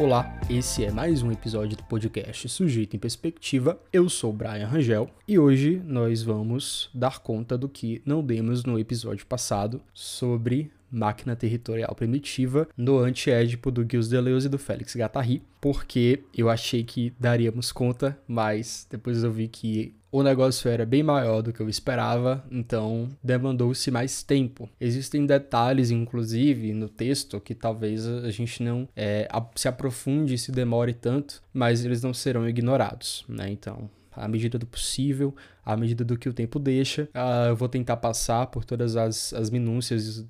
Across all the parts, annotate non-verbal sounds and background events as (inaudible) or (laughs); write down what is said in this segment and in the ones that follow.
Olá, esse é mais um episódio do podcast Sujeito em Perspectiva. Eu sou Brian Rangel e hoje nós vamos dar conta do que não demos no episódio passado sobre máquina territorial primitiva no anti-édipo do Gilles Deleuze e do Félix Guattari, porque eu achei que daríamos conta, mas depois eu vi que o negócio era bem maior do que eu esperava, então demandou-se mais tempo. Existem detalhes, inclusive, no texto que talvez a gente não é, se aprofunde e se demore tanto, mas eles não serão ignorados, né? Então, à medida do possível, à medida do que o tempo deixa, uh, eu vou tentar passar por todas as, as minúcias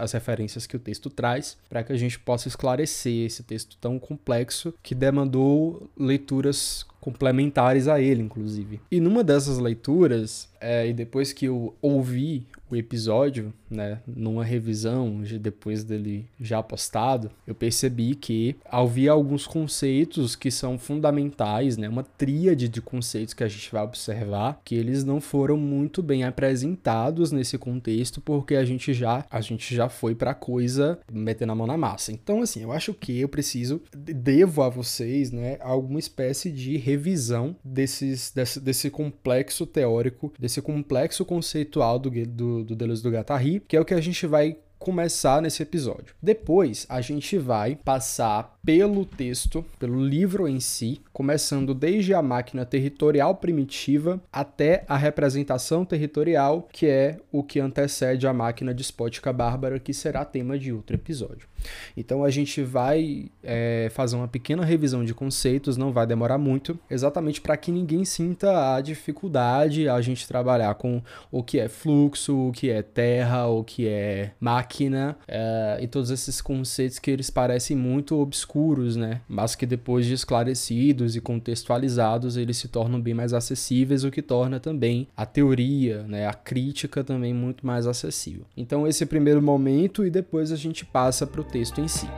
as referências que o texto traz, para que a gente possa esclarecer esse texto tão complexo que demandou leituras complementares a ele, inclusive. E numa dessas leituras, é, e depois que eu ouvi o episódio, né, numa revisão depois dele já postado, eu percebi que havia alguns conceitos que são fundamentais, né, uma tríade de conceitos que a gente vai observar, que eles não foram muito bem apresentados nesse contexto, porque a gente já a gente já foi para coisa metendo a mão na massa. Então, assim, eu acho que eu preciso devo a vocês, né, alguma espécie de revisão desses desse, desse complexo teórico, desse complexo conceitual do, do do, Deleuze do Guattari, que é o que a gente vai começar nesse episódio. Depois, a gente vai passar pelo texto, pelo livro em si, começando desde a máquina territorial primitiva até a representação territorial, que é o que antecede a máquina despótica bárbara, que será tema de outro episódio. Então a gente vai é, fazer uma pequena revisão de conceitos, não vai demorar muito, exatamente para que ninguém sinta a dificuldade a gente trabalhar com o que é fluxo, o que é terra, o que é máquina é, e todos esses conceitos que eles parecem muito obscuros, né? Mas que depois de esclarecidos e contextualizados eles se tornam bem mais acessíveis, o que torna também a teoria, né, a crítica também muito mais acessível. Então esse é o primeiro momento e depois a gente passa para o texto em si.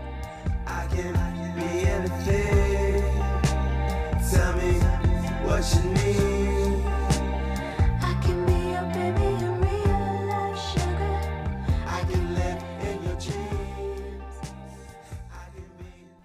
Tell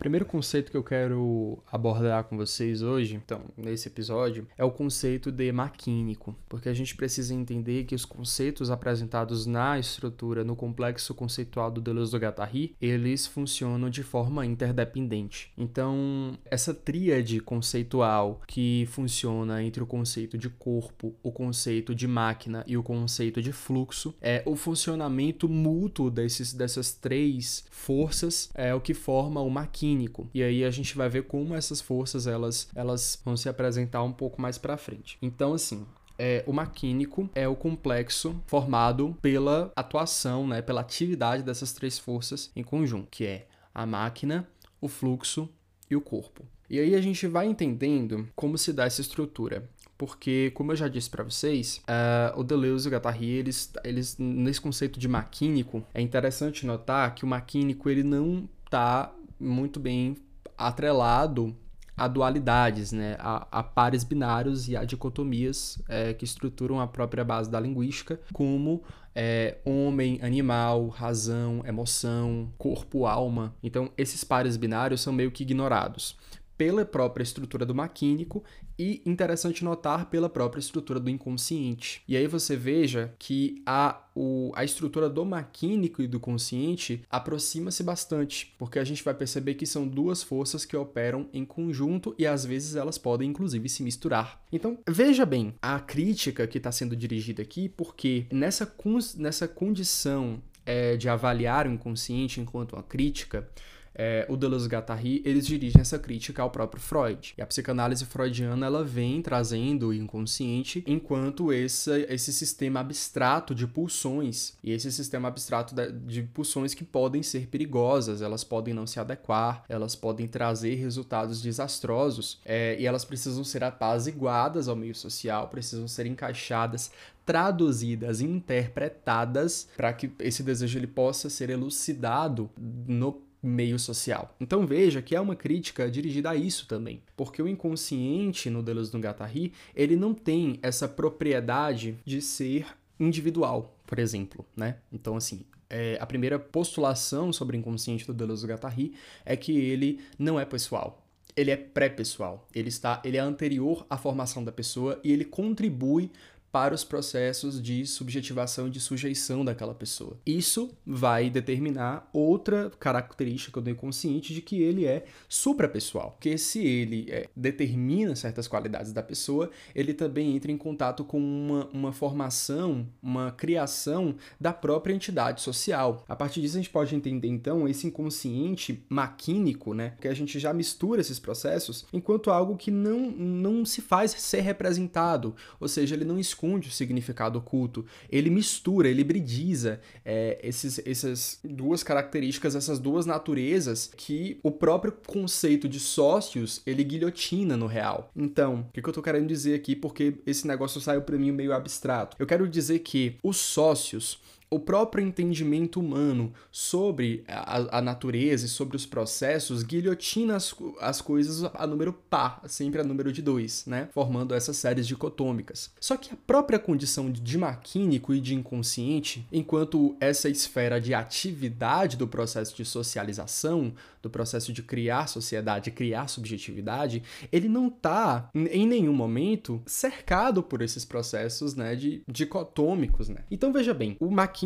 primeiro conceito que eu quero abordar com vocês hoje, então, nesse episódio, é o conceito de maquínico, porque a gente precisa entender que os conceitos apresentados na estrutura, no complexo conceitual do Deleuze do Guattari, eles funcionam de forma interdependente. Então, essa tríade conceitual que funciona entre o conceito de corpo, o conceito de máquina e o conceito de fluxo, é o funcionamento mútuo desses, dessas três forças é o que forma o maquínico clínico. E aí a gente vai ver como essas forças elas, elas vão se apresentar um pouco mais para frente. Então, assim, é, o maquínico é o complexo formado pela atuação, né, pela atividade dessas três forças em conjunto, que é a máquina, o fluxo e o corpo. E aí a gente vai entendendo como se dá essa estrutura. Porque, como eu já disse para vocês, uh, o Deleuze e o Guattari, eles, eles, nesse conceito de maquínico, é interessante notar que o maquínico ele não está muito bem atrelado a dualidades, né? a, a pares binários e a dicotomias é, que estruturam a própria base da linguística, como é, homem, animal, razão, emoção, corpo, alma. Então, esses pares binários são meio que ignorados pela própria estrutura do maquínico e interessante notar pela própria estrutura do inconsciente. E aí você veja que a, o, a estrutura do maquínico e do consciente aproxima-se bastante, porque a gente vai perceber que são duas forças que operam em conjunto e às vezes elas podem inclusive se misturar. Então veja bem a crítica que está sendo dirigida aqui, porque nessa, nessa condição é, de avaliar o inconsciente enquanto uma crítica, é, o Deleuze-Guattari, eles dirigem essa crítica ao próprio Freud. E a psicanálise freudiana, ela vem trazendo o inconsciente enquanto esse, esse sistema abstrato de pulsões, e esse sistema abstrato de pulsões que podem ser perigosas, elas podem não se adequar, elas podem trazer resultados desastrosos, é, e elas precisam ser apaziguadas ao meio social, precisam ser encaixadas traduzidas, interpretadas para que esse desejo ele possa ser elucidado no meio social. Então veja que é uma crítica dirigida a isso também, porque o inconsciente no Deleuze do Guattari, ele não tem essa propriedade de ser individual, por exemplo, né? Então, assim, é, a primeira postulação sobre o inconsciente do Deleuze-Guattari é que ele não é pessoal. Ele é pré-pessoal. Ele está, ele é anterior à formação da pessoa e ele contribui para os processos de subjetivação e de sujeição daquela pessoa. Isso vai determinar outra característica do inconsciente de que ele é suprapessoal, porque se ele é, determina certas qualidades da pessoa, ele também entra em contato com uma, uma formação, uma criação da própria entidade social. A partir disso a gente pode entender então esse inconsciente maquínico, né, que a gente já mistura esses processos enquanto algo que não, não se faz ser representado, ou seja, ele não esconde esconde o significado oculto, ele mistura, ele hibridiza é, esses, essas duas características, essas duas naturezas que o próprio conceito de sócios ele guilhotina no real. Então, o que, que eu tô querendo dizer aqui? Porque esse negócio saiu para mim meio abstrato. Eu quero dizer que os sócios o próprio entendimento humano sobre a, a, natureza e sobre os processos guilhotina as, as coisas a número par, sempre a número de dois, né? Formando essas séries dicotômicas. Só que a própria condição de maquínico e de inconsciente, enquanto essa esfera de atividade do processo de socialização, do processo de criar sociedade, criar subjetividade, ele não está em nenhum momento cercado por esses processos, né, de dicotômicos, né? Então veja bem, o maquínico,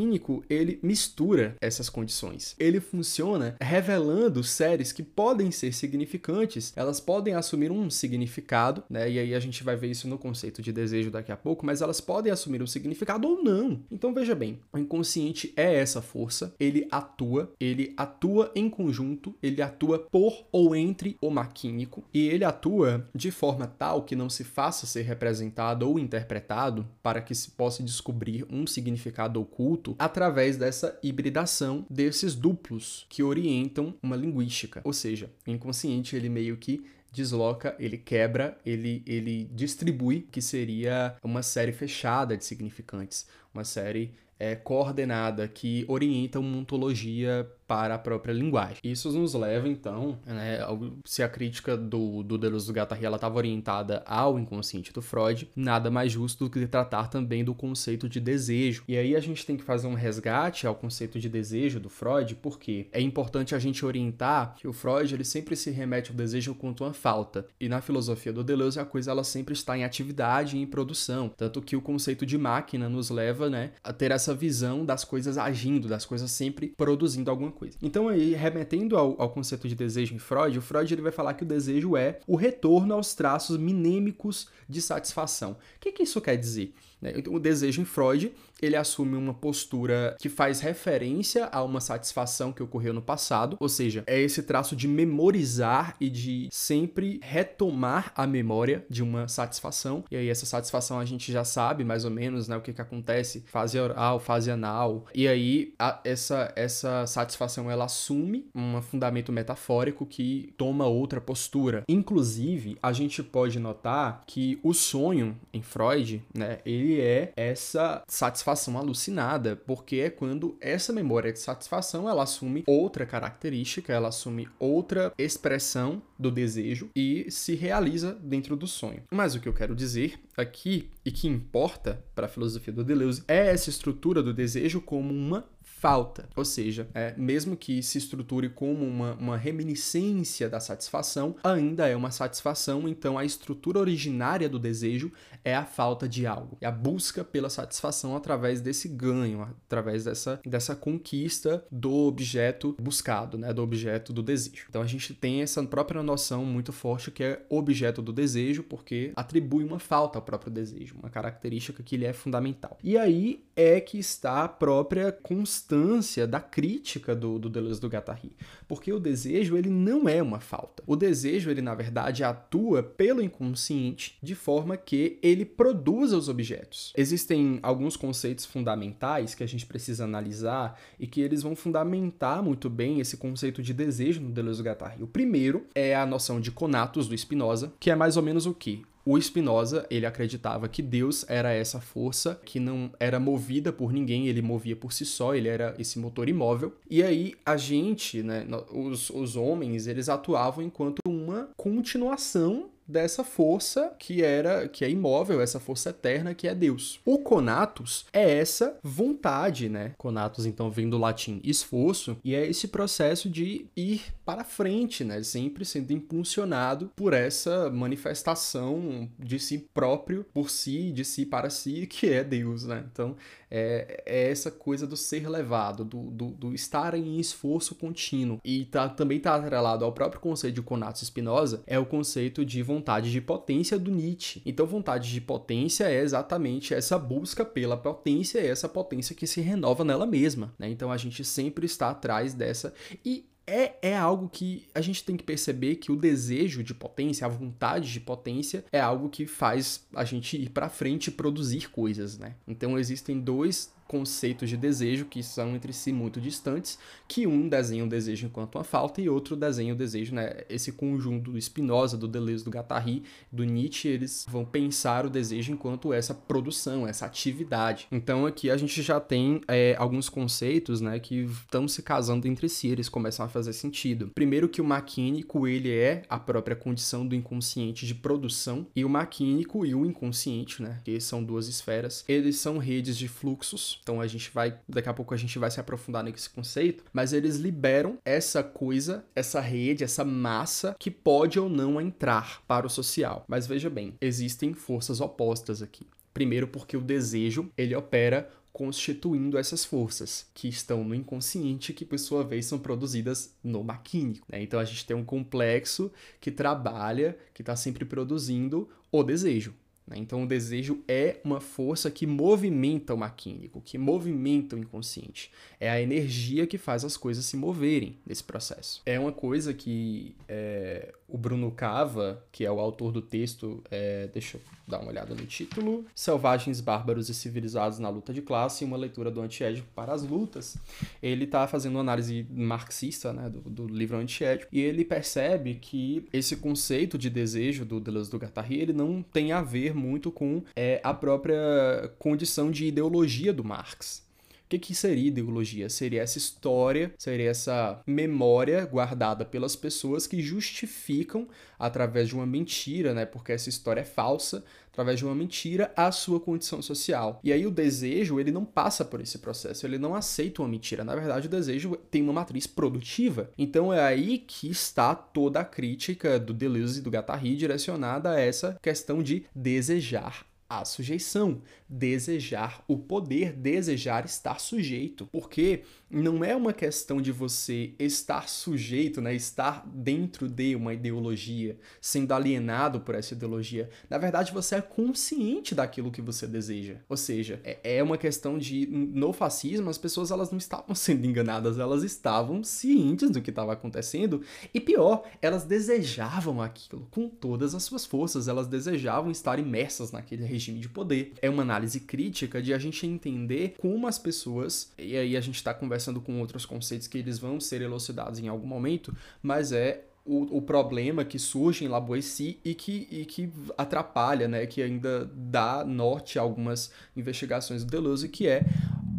ele mistura essas condições. Ele funciona revelando séries que podem ser significantes, elas podem assumir um significado, né? E aí a gente vai ver isso no conceito de desejo daqui a pouco, mas elas podem assumir um significado ou não. Então veja bem, o inconsciente é essa força, ele atua, ele atua em conjunto, ele atua por ou entre o maquínico e ele atua de forma tal que não se faça ser representado ou interpretado para que se possa descobrir um significado oculto através dessa hibridação desses duplos que orientam uma linguística. Ou seja, o inconsciente ele meio que desloca, ele quebra, ele, ele distribui, que seria uma série fechada de significantes, uma série é, coordenada que orienta uma ontologia para a própria linguagem. Isso nos leva, então, né, se a crítica do, do Deleuze do Guattari estava orientada ao inconsciente do Freud, nada mais justo do que tratar também do conceito de desejo. E aí a gente tem que fazer um resgate ao conceito de desejo do Freud, porque é importante a gente orientar que o Freud ele sempre se remete ao desejo quanto uma falta. E na filosofia do Deleuze a coisa ela sempre está em atividade e em produção, tanto que o conceito de máquina nos leva, né, a ter essa visão das coisas agindo, das coisas sempre produzindo alguma coisa. Então aí, remetendo ao, ao conceito de desejo em Freud, o Freud ele vai falar que o desejo é o retorno aos traços minêmicos de satisfação. O que, que isso quer dizer? Né? O desejo em Freud, ele assume uma postura que faz referência a uma satisfação que ocorreu no passado, ou seja, é esse traço de memorizar e de sempre retomar a memória de uma satisfação. E aí essa satisfação a gente já sabe mais ou menos, né, o que que acontece, fase oral, fase anal. E aí a, essa essa satisfação ela assume um fundamento metafórico que toma outra postura. Inclusive, a gente pode notar que o sonho em Freud, né, ele ele é essa satisfação alucinada, porque é quando essa memória de satisfação ela assume outra característica, ela assume outra expressão do desejo e se realiza dentro do sonho. Mas o que eu quero dizer aqui e que importa para a filosofia do Deleuze é essa estrutura do desejo como uma falta. Ou seja, é, mesmo que se estruture como uma, uma reminiscência da satisfação, ainda é uma satisfação, então a estrutura originária do desejo é a falta de algo, é a busca pela satisfação através desse ganho, através dessa, dessa conquista do objeto buscado, né, do objeto do desejo. Então a gente tem essa própria noção muito forte que é objeto do desejo, porque atribui uma falta ao próprio desejo, uma característica que lhe é fundamental. E aí é que está a própria constância da crítica do, do Deleuze do Guattari, porque o desejo ele não é uma falta. O desejo ele na verdade atua pelo inconsciente de forma que ele produza os objetos. Existem alguns conceitos fundamentais que a gente precisa analisar e que eles vão fundamentar muito bem esse conceito de desejo no Deleuze do Guattari. O primeiro é a noção de conatos do Spinoza, que é mais ou menos o que o Spinoza, ele acreditava que Deus era essa força que não era movida por ninguém, ele movia por si só, ele era esse motor imóvel. E aí a gente, né, os, os homens, eles atuavam enquanto uma continuação dessa força que era que é imóvel, essa força eterna que é Deus. O conatus é essa vontade, né? Conatus então vem do latim esforço e é esse processo de ir para frente, né? Sempre sendo impulsionado por essa manifestação de si próprio, por si, de si para si, que é Deus, né? Então, é, é essa coisa do ser levado, do, do, do, estar em esforço contínuo. E tá, também está atrelado ao próprio conceito de Conato Spinoza, é o conceito de vontade de potência do Nietzsche. Então, vontade de potência é exatamente essa busca pela potência, essa potência que se renova nela mesma. Né? Então, a gente sempre está atrás dessa. E é, é algo que a gente tem que perceber que o desejo de potência, a vontade de potência, é algo que faz a gente ir para frente e produzir coisas, né? Então existem dois conceitos de desejo que são entre si muito distantes, que um desenha o desejo enquanto uma falta e outro desenha o desejo, né? Esse conjunto do Spinoza, do Deleuze, do Guattari, do Nietzsche, eles vão pensar o desejo enquanto essa produção, essa atividade. Então aqui a gente já tem é, alguns conceitos, né, que estão se casando entre si, eles começam a fazer sentido. Primeiro que o maquínico, ele é a própria condição do inconsciente de produção, e o maquínico e o inconsciente, né, que são duas esferas, eles são redes de fluxos então a gente vai, daqui a pouco a gente vai se aprofundar nesse conceito, mas eles liberam essa coisa, essa rede, essa massa que pode ou não entrar para o social. Mas veja bem, existem forças opostas aqui. Primeiro porque o desejo, ele opera constituindo essas forças que estão no inconsciente que por sua vez são produzidas no maquínico. Né? Então a gente tem um complexo que trabalha, que está sempre produzindo o desejo. Né? Então, o desejo é uma força que movimenta o maquínico, que movimenta o inconsciente. É a energia que faz as coisas se moverem nesse processo. É uma coisa que é, o Bruno Cava, que é o autor do texto, é, deixa eu dar uma olhada no título: Selvagens, Bárbaros e Civilizados na Luta de Classe, uma leitura do antiédipo para as lutas. Ele está fazendo uma análise marxista né, do, do livro antiédipo e ele percebe que esse conceito de desejo do Deleuze do Guattari ele não tem a ver muito com é, a própria condição de ideologia do Marx. O que, que seria ideologia? Seria essa história, seria essa memória guardada pelas pessoas que justificam, através de uma mentira, né? Porque essa história é falsa, através de uma mentira, a sua condição social. E aí o desejo, ele não passa por esse processo, ele não aceita uma mentira. Na verdade, o desejo tem uma matriz produtiva. Então é aí que está toda a crítica do Deleuze e do Guattari direcionada a essa questão de desejar a sujeição, desejar o poder, desejar estar sujeito, porque não é uma questão de você estar sujeito, né, estar dentro de uma ideologia, sendo alienado por essa ideologia. Na verdade, você é consciente daquilo que você deseja. Ou seja, é, é uma questão de no fascismo as pessoas elas não estavam (laughs) sendo enganadas, elas estavam cientes do que estava acontecendo e pior, elas desejavam aquilo com todas as suas forças, elas desejavam estar imersas naquele regime de poder. É uma análise crítica de a gente entender como as pessoas, e aí a gente está conversando com outros conceitos que eles vão ser elucidados em algum momento, mas é o, o, problema que surge em Laboissy e que, e que atrapalha, né, que ainda dá norte a algumas investigações do Deleuze, que é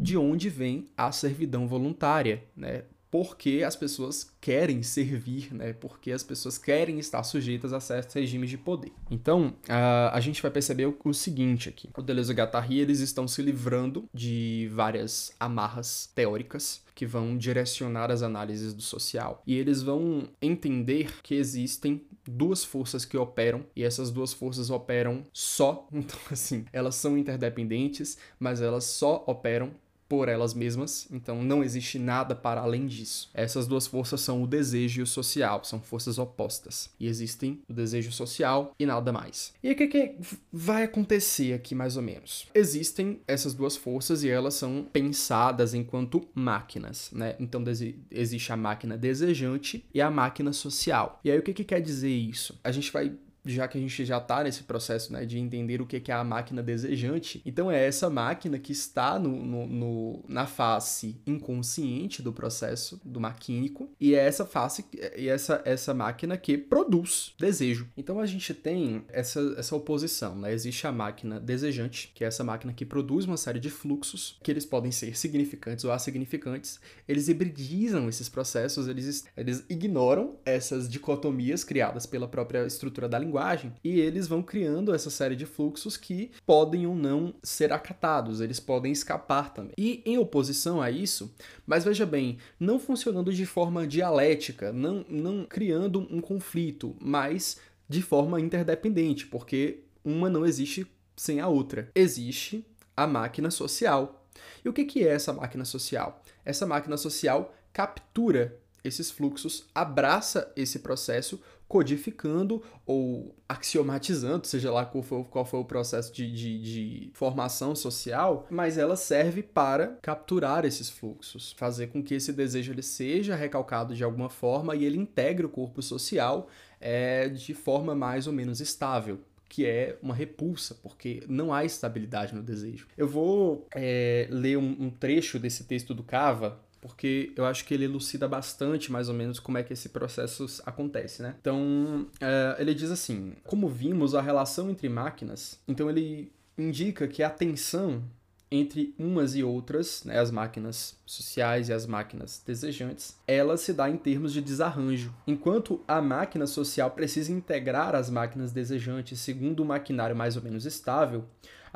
de onde vem a servidão voluntária, né? Porque as pessoas querem servir, né? Porque as pessoas querem estar sujeitas a certos regimes de poder. Então, a, a gente vai perceber o, o seguinte aqui. O Deleuze e o Guattari, eles estão se livrando de várias amarras teóricas que vão direcionar as análises do social. E eles vão entender que existem duas forças que operam e essas duas forças operam só, (laughs) então assim, elas são interdependentes, mas elas só operam por elas mesmas, então não existe nada para além disso. Essas duas forças são o desejo e o social, são forças opostas. E existem o desejo social e nada mais. E o que, que vai acontecer aqui mais ou menos? Existem essas duas forças e elas são pensadas enquanto máquinas, né? Então existe a máquina desejante e a máquina social. E aí o que, que quer dizer isso? A gente vai já que a gente já está nesse processo né, de entender o que é a máquina desejante. Então é essa máquina que está no, no, no, na face inconsciente do processo do maquínico e é essa face e essa, essa máquina que produz desejo. Então a gente tem essa, essa oposição. Né? Existe a máquina desejante, que é essa máquina que produz uma série de fluxos que eles podem ser significantes ou assignificantes. Eles hibridizam esses processos, eles, eles ignoram essas dicotomias criadas pela própria estrutura da linguagem linguagem e eles vão criando essa série de fluxos que podem ou não ser acatados, eles podem escapar também. E em oposição a isso, mas veja bem, não funcionando de forma dialética, não, não criando um conflito, mas de forma interdependente, porque uma não existe sem a outra. Existe a máquina social. E o que é essa máquina social? Essa máquina social captura esses fluxos, abraça esse processo, codificando ou axiomatizando, seja lá qual foi, qual foi o processo de, de, de, formação social, mas ela serve para capturar esses fluxos, fazer com que esse desejo ele seja recalcado de alguma forma e ele integre o corpo social é, de forma mais ou menos estável que é uma repulsa, porque não há estabilidade no desejo. Eu vou é, ler um, um, trecho desse texto do Cava, porque eu acho que ele elucida bastante, mais ou menos, como é que esse processo acontece, né? Então, é, ele diz assim: como vimos a relação entre máquinas, então ele indica que a tensão entre umas e outras, né, as máquinas sociais e as máquinas desejantes, ela se dá em termos de desarranjo. Enquanto a máquina social precisa integrar as máquinas desejantes segundo um maquinário mais ou menos estável,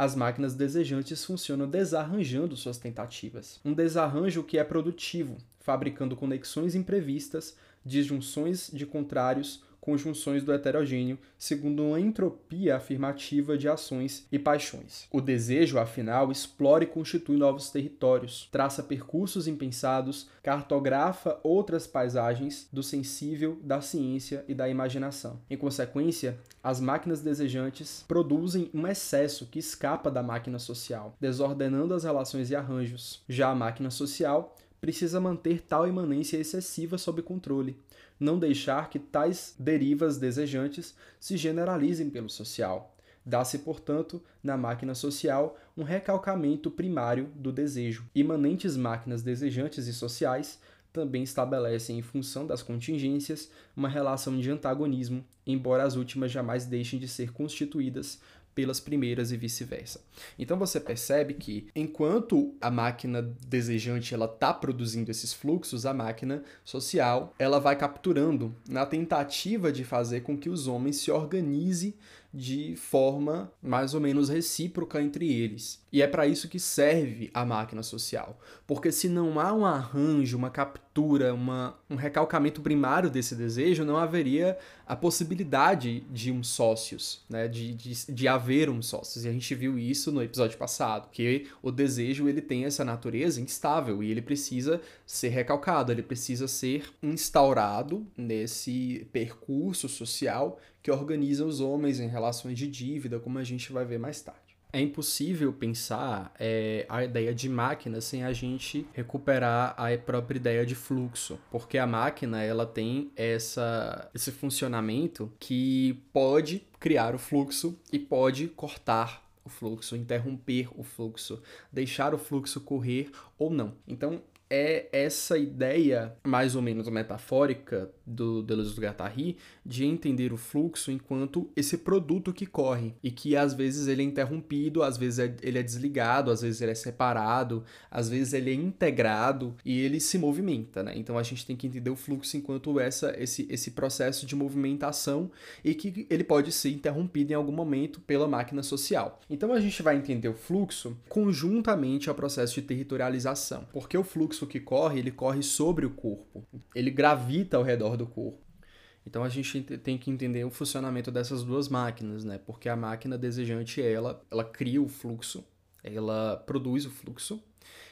as máquinas desejantes funcionam desarranjando suas tentativas. Um desarranjo que é produtivo, fabricando conexões imprevistas, disjunções de contrários conjunções do heterogêneo, segundo uma entropia afirmativa de ações e paixões. O desejo, afinal, explora e constitui novos territórios, traça percursos impensados, cartografa outras paisagens do sensível, da ciência e da imaginação. Em consequência, as máquinas desejantes produzem um excesso que escapa da máquina social, desordenando as relações e arranjos. Já a máquina social precisa manter tal imanência excessiva sob controle, não deixar que tais derivas desejantes se generalizem pelo social. Dá-se, portanto, na máquina social um recalcamento primário do desejo. Imanentes máquinas desejantes e sociais também estabelecem, em função das contingências, uma relação de antagonismo, embora as últimas jamais deixem de ser constituídas pelas primeiras e vice-versa. Então você percebe que enquanto a máquina desejante ela está produzindo esses fluxos, a máquina social ela vai capturando na tentativa de fazer com que os homens se organizem de forma mais ou menos recíproca entre eles. E é para isso que serve a máquina social. Porque se não há um arranjo, uma captura, uma, um recalcamento primário desse desejo, não haveria a possibilidade de um sócios, né? de, de, de haver um sócios. E a gente viu isso no episódio passado, que o desejo ele tem essa natureza instável e ele precisa ser recalcado, ele precisa ser instaurado nesse percurso social que organiza os homens em relações de dívida, como a gente vai ver mais tarde. É impossível pensar é, a ideia de máquina sem a gente recuperar a própria ideia de fluxo, porque a máquina ela tem essa, esse funcionamento que pode criar o fluxo e pode cortar o fluxo, interromper o fluxo, deixar o fluxo correr ou não. Então, é essa ideia mais ou menos metafórica do Deleuze do Guattari de entender o fluxo enquanto esse produto que corre e que às vezes ele é interrompido, às vezes é, ele é desligado, às vezes ele é separado, às vezes ele é integrado e ele se movimenta, né? Então a gente tem que entender o fluxo enquanto essa esse esse processo de movimentação e que ele pode ser interrompido em algum momento pela máquina social. Então a gente vai entender o fluxo conjuntamente ao processo de territorialização, porque o fluxo fluxo que corre, ele corre sobre o corpo. Ele gravita ao redor do corpo. Então a gente tem que entender o funcionamento dessas duas máquinas, né? Porque a máquina desejante, ela, ela cria o fluxo, ela produz o fluxo,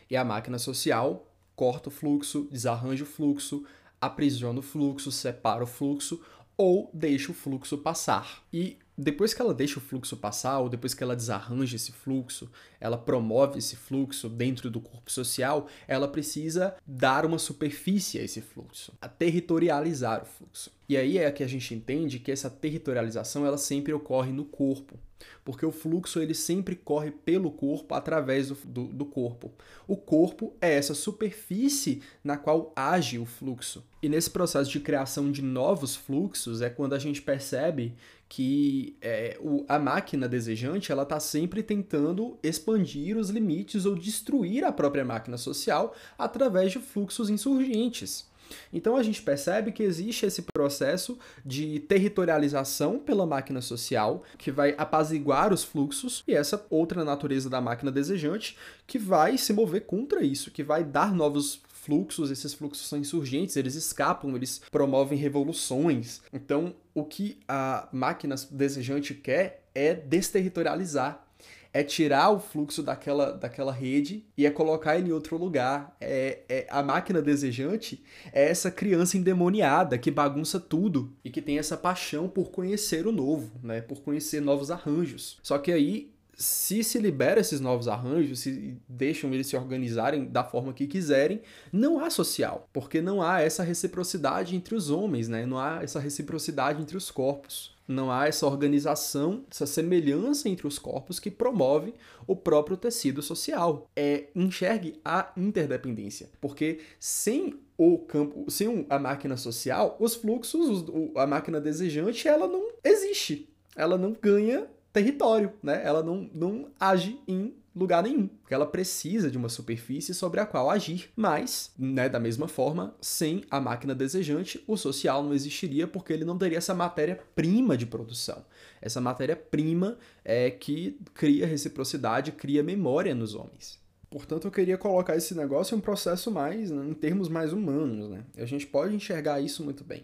e a máquina social corta o fluxo, desarranja o fluxo, aprisiona o fluxo, separa o fluxo ou deixa o fluxo passar. E depois que ela deixa o fluxo passar, ou depois que ela desarranja esse fluxo, ela promove esse fluxo dentro do corpo social, ela precisa dar uma superfície a esse fluxo, a territorializar o fluxo. E aí é que a gente entende que essa territorialização ela sempre ocorre no corpo, porque o fluxo ele sempre corre pelo corpo através do, do, do corpo. O corpo é essa superfície na qual age o fluxo. E nesse processo de criação de novos fluxos é quando a gente percebe que é, o, a máquina desejante ela está sempre tentando expandir os limites ou destruir a própria máquina social através de fluxos insurgentes. Então a gente percebe que existe esse processo de territorialização pela máquina social, que vai apaziguar os fluxos, e essa outra natureza da máquina desejante, que vai se mover contra isso, que vai dar novos fluxos, esses fluxos são insurgentes, eles escapam, eles promovem revoluções. Então, o que a máquina desejante quer é desterritorializar é tirar o fluxo daquela, daquela rede e é colocar ele em outro lugar. É, é A máquina desejante é essa criança endemoniada que bagunça tudo e que tem essa paixão por conhecer o novo, né? por conhecer novos arranjos. Só que aí se se libera esses novos arranjos, se deixam eles se organizarem da forma que quiserem, não há social, porque não há essa reciprocidade entre os homens, né? Não há essa reciprocidade entre os corpos. Não há essa organização, essa semelhança entre os corpos que promove o próprio tecido social. É enxergue a interdependência, porque sem o campo, sem a máquina social, os fluxos, a máquina desejante, ela não existe. Ela não ganha território, né? Ela não, não age em lugar nenhum, porque ela precisa de uma superfície sobre a qual agir, mas, né, da mesma forma, sem a máquina desejante, o social não existiria porque ele não teria essa matéria-prima de produção. Essa matéria-prima é que cria reciprocidade, cria memória nos homens. Portanto, eu queria colocar esse negócio em um processo mais, né, em termos mais humanos, né? A gente pode enxergar isso muito bem.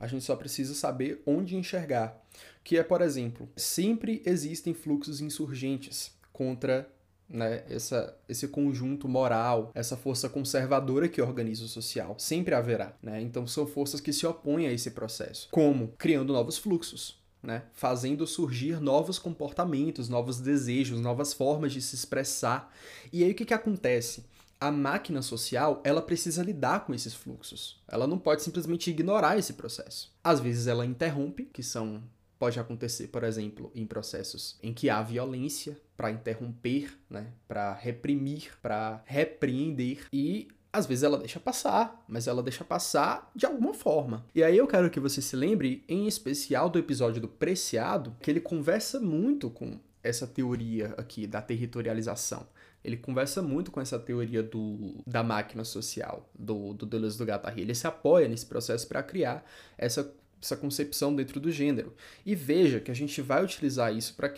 A gente só precisa saber onde enxergar que é, por exemplo, sempre existem fluxos insurgentes contra né, essa, esse conjunto moral, essa força conservadora que organiza o social. Sempre haverá. Né? Então, são forças que se opõem a esse processo. Como? Criando novos fluxos. Né? Fazendo surgir novos comportamentos, novos desejos, novas formas de se expressar. E aí o que, que acontece? A máquina social ela precisa lidar com esses fluxos. Ela não pode simplesmente ignorar esse processo. Às vezes ela interrompe, que são pode acontecer, por exemplo, em processos em que há violência para interromper, né, para reprimir, para repreender e às vezes ela deixa passar, mas ela deixa passar de alguma forma. E aí eu quero que você se lembre, em especial do episódio do Preciado, que ele conversa muito com essa teoria aqui da territorialização. Ele conversa muito com essa teoria do, da máquina social, do, do Deleuze do Guattari. Ele se apoia nesse processo para criar essa essa concepção dentro do gênero. E veja que a gente vai utilizar isso para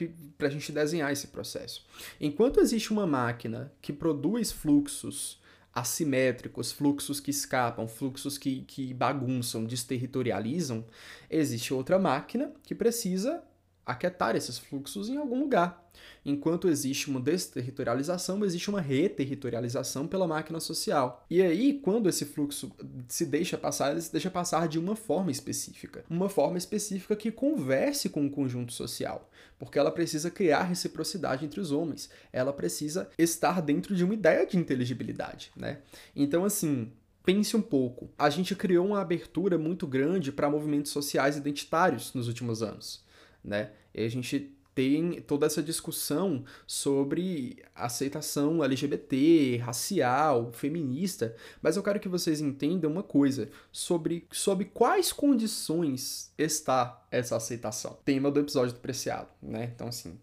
a gente desenhar esse processo. Enquanto existe uma máquina que produz fluxos assimétricos, fluxos que escapam, fluxos que, que bagunçam, desterritorializam, existe outra máquina que precisa aquietar esses fluxos em algum lugar. Enquanto existe uma desterritorialização, existe uma reterritorialização pela máquina social. E aí, quando esse fluxo se deixa passar, ele se deixa passar de uma forma específica. Uma forma específica que converse com o conjunto social. Porque ela precisa criar reciprocidade entre os homens. Ela precisa estar dentro de uma ideia de inteligibilidade, né? Então, assim, pense um pouco. A gente criou uma abertura muito grande para movimentos sociais identitários nos últimos anos, né? E a gente tem toda essa discussão sobre aceitação LGBT, racial, feminista, mas eu quero que vocês entendam uma coisa sobre sob quais condições está essa aceitação. Tema do episódio do Preciado, né? Então assim,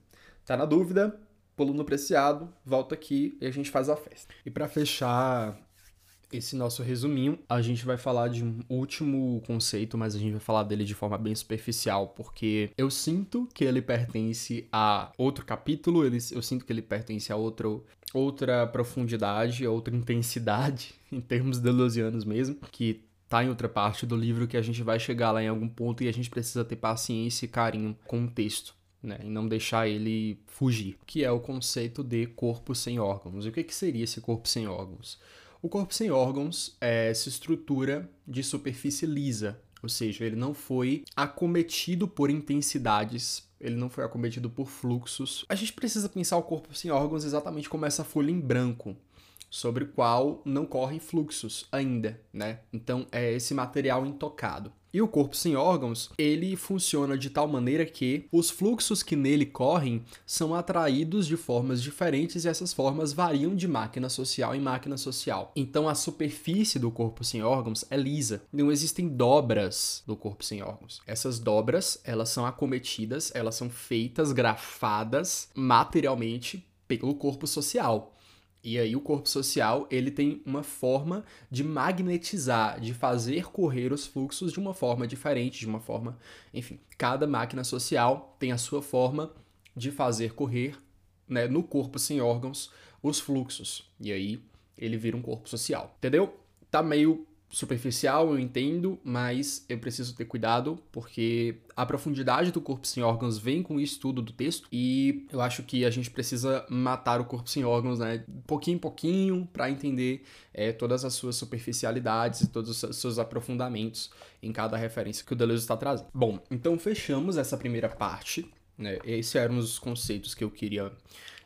tá na dúvida, pulo no Preciado, volta aqui e a gente faz a festa. E para fechar esse nosso resuminho, a gente vai falar de um último conceito, mas a gente vai falar dele de forma bem superficial, porque eu sinto que ele pertence a outro capítulo, eu sinto que ele pertence a outro, outra profundidade, outra intensidade, (laughs) em termos deleuzianos mesmo, que tá em outra parte do livro que a gente vai chegar lá em algum ponto e a gente precisa ter paciência e carinho com o texto. Né, e não deixar ele fugir, que é o conceito de corpo sem órgãos. E o que, que seria esse corpo sem órgãos? O corpo sem órgãos é essa estrutura de superfície lisa, ou seja, ele não foi acometido por intensidades, ele não foi acometido por fluxos. A gente precisa pensar o corpo sem órgãos exatamente como essa folha em branco, sobre o qual não correm fluxos ainda, né? Então é esse material intocado. E o corpo sem órgãos, ele funciona de tal maneira que os fluxos que nele correm são atraídos de formas diferentes e essas formas variam de máquina social em máquina social. Então a superfície do corpo sem órgãos é lisa. Não existem dobras do corpo sem órgãos. Essas dobras, elas são acometidas, elas são feitas, grafadas materialmente pelo corpo social. E aí o corpo social, ele tem uma forma de magnetizar, de fazer correr os fluxos de uma forma diferente, de uma forma, enfim, cada máquina social tem a sua forma de fazer correr, né, no corpo sem órgãos os fluxos. E aí ele vira um corpo social. Entendeu? Tá meio superficial, eu entendo, mas eu preciso ter cuidado porque a profundidade do corpo sem órgãos vem com o estudo do texto e eu acho que a gente precisa matar o corpo sem órgãos, né, pouquinho em pouquinho, para entender é, todas as suas superficialidades e todos os seus aprofundamentos em cada referência que o Deleuze está trazendo. Bom, então fechamos essa primeira parte. Né? Esses eram os conceitos que eu queria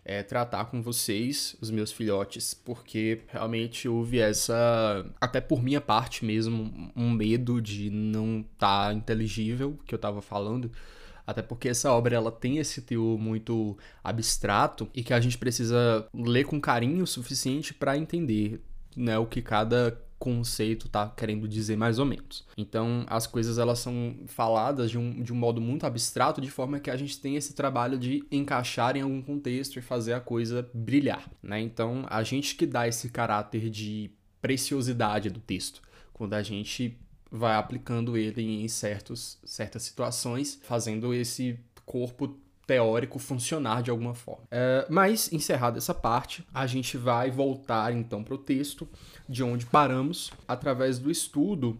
é, tratar com vocês, os meus filhotes, porque realmente houve essa, até por minha parte mesmo, um medo de não estar tá inteligível que eu estava falando. Até porque essa obra ela tem esse teor muito abstrato e que a gente precisa ler com carinho o suficiente para entender né, o que cada conceito tá querendo dizer mais ou menos. Então, as coisas elas são faladas de um, de um modo muito abstrato, de forma que a gente tem esse trabalho de encaixar em algum contexto e fazer a coisa brilhar, né? Então, a gente que dá esse caráter de preciosidade do texto, quando a gente vai aplicando ele em certos, certas situações, fazendo esse corpo teórico funcionar de alguma forma. É, mas, encerrada essa parte, a gente vai voltar então para o texto de onde paramos através do estudo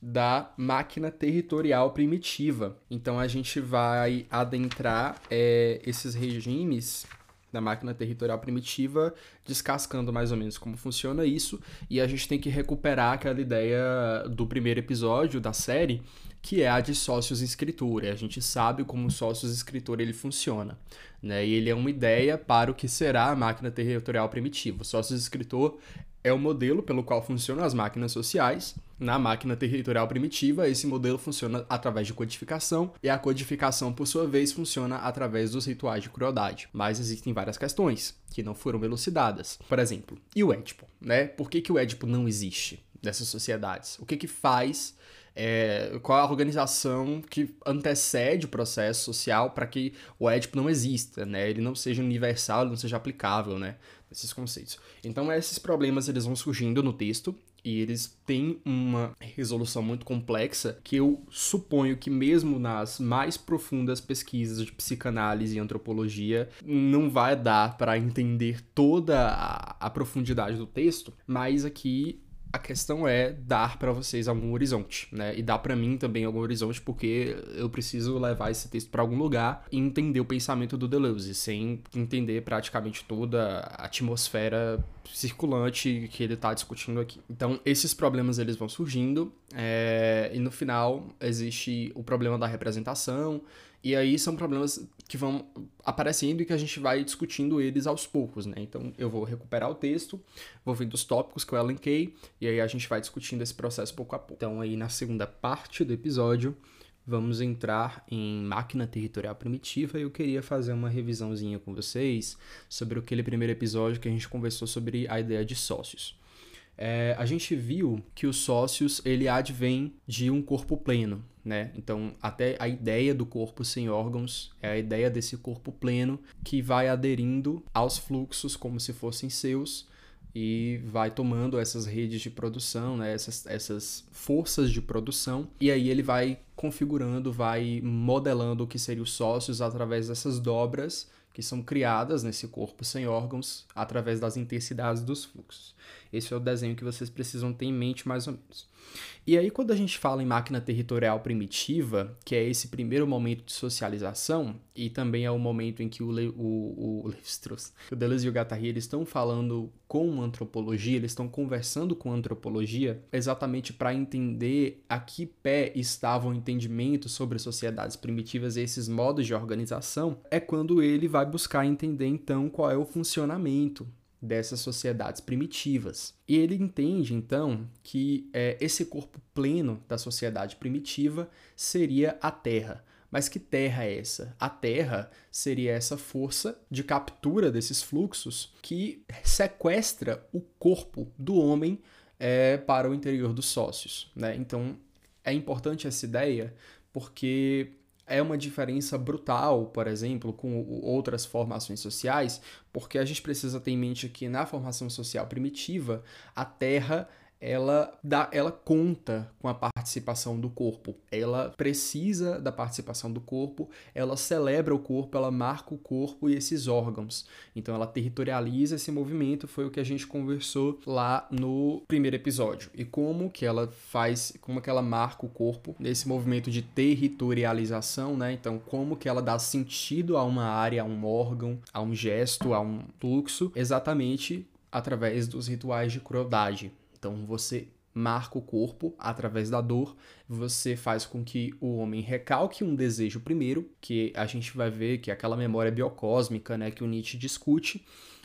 da máquina territorial primitiva. Então a gente vai adentrar é, esses regimes da máquina territorial primitiva, descascando mais ou menos como funciona isso, e a gente tem que recuperar aquela ideia do primeiro episódio da série, que é a de sócios escritura. A gente sabe como o sócios escritor ele funciona, né? E ele é uma ideia para o que será a máquina territorial primitiva. Sócios escritor é o modelo pelo qual funcionam as máquinas sociais. Na máquina territorial primitiva, esse modelo funciona através de codificação, e a codificação, por sua vez, funciona através dos rituais de crueldade. Mas existem várias questões que não foram elucidadas. Por exemplo, e o Édipo? Né? Por que, que o Édipo não existe nessas sociedades? O que, que faz é, qual a organização que antecede o processo social para que o Édipo não exista, né? Ele não seja universal, não seja aplicável, né? Esses conceitos. Então, esses problemas eles vão surgindo no texto e eles têm uma resolução muito complexa que eu suponho que mesmo nas mais profundas pesquisas de psicanálise e antropologia não vai dar para entender toda a, a profundidade do texto, mas aqui a questão é dar para vocês algum horizonte, né? E dar para mim também algum horizonte, porque eu preciso levar esse texto para algum lugar e entender o pensamento do Deleuze, sem entender praticamente toda a atmosfera circulante que ele está discutindo aqui. Então, esses problemas eles vão surgindo é... e no final existe o problema da representação e aí são problemas que vão aparecendo e que a gente vai discutindo eles aos poucos, né? Então eu vou recuperar o texto, vou vendo os tópicos que eu elenquei e aí a gente vai discutindo esse processo pouco a pouco. Então aí na segunda parte do episódio vamos entrar em máquina territorial primitiva e eu queria fazer uma revisãozinha com vocês sobre aquele primeiro episódio que a gente conversou sobre a ideia de sócios. É, a gente viu que os sócios ele advém de um corpo pleno, né? Então, até a ideia do corpo sem órgãos é a ideia desse corpo pleno que vai aderindo aos fluxos como se fossem seus e vai tomando essas redes de produção, né? essas, essas forças de produção, e aí ele vai configurando, vai modelando o que seriam os sócios através dessas dobras que são criadas nesse corpo sem órgãos através das intensidades dos fluxos. Esse é o desenho que vocês precisam ter em mente mais ou menos. E aí, quando a gente fala em máquina territorial primitiva, que é esse primeiro momento de socialização, e também é o momento em que o, Le, o, o, o Deleuze e o Guattari eles estão falando com antropologia, eles estão conversando com antropologia, exatamente para entender a que pé estava o entendimento sobre sociedades primitivas e esses modos de organização, é quando ele vai buscar entender então qual é o funcionamento dessas sociedades primitivas. E ele entende, então, que é, esse corpo pleno da sociedade primitiva seria a Terra. Mas que terra é essa? A terra seria essa força de captura desses fluxos que sequestra o corpo do homem é, para o interior dos sócios. Né? Então é importante essa ideia porque é uma diferença brutal, por exemplo, com outras formações sociais, porque a gente precisa ter em mente que na formação social primitiva, a terra ela dá, ela conta com a participação do corpo. Ela precisa da participação do corpo, ela celebra o corpo, ela marca o corpo e esses órgãos. Então ela territorializa esse movimento, foi o que a gente conversou lá no primeiro episódio. E como que ela faz, como que ela marca o corpo nesse movimento de territorialização, né? Então como que ela dá sentido a uma área, a um órgão, a um gesto, a um fluxo, exatamente através dos rituais de crueldade. Então você marca o corpo através da dor, você faz com que o homem recalque um desejo primeiro, que a gente vai ver que é aquela memória biocósmica, né, que o Nietzsche discute,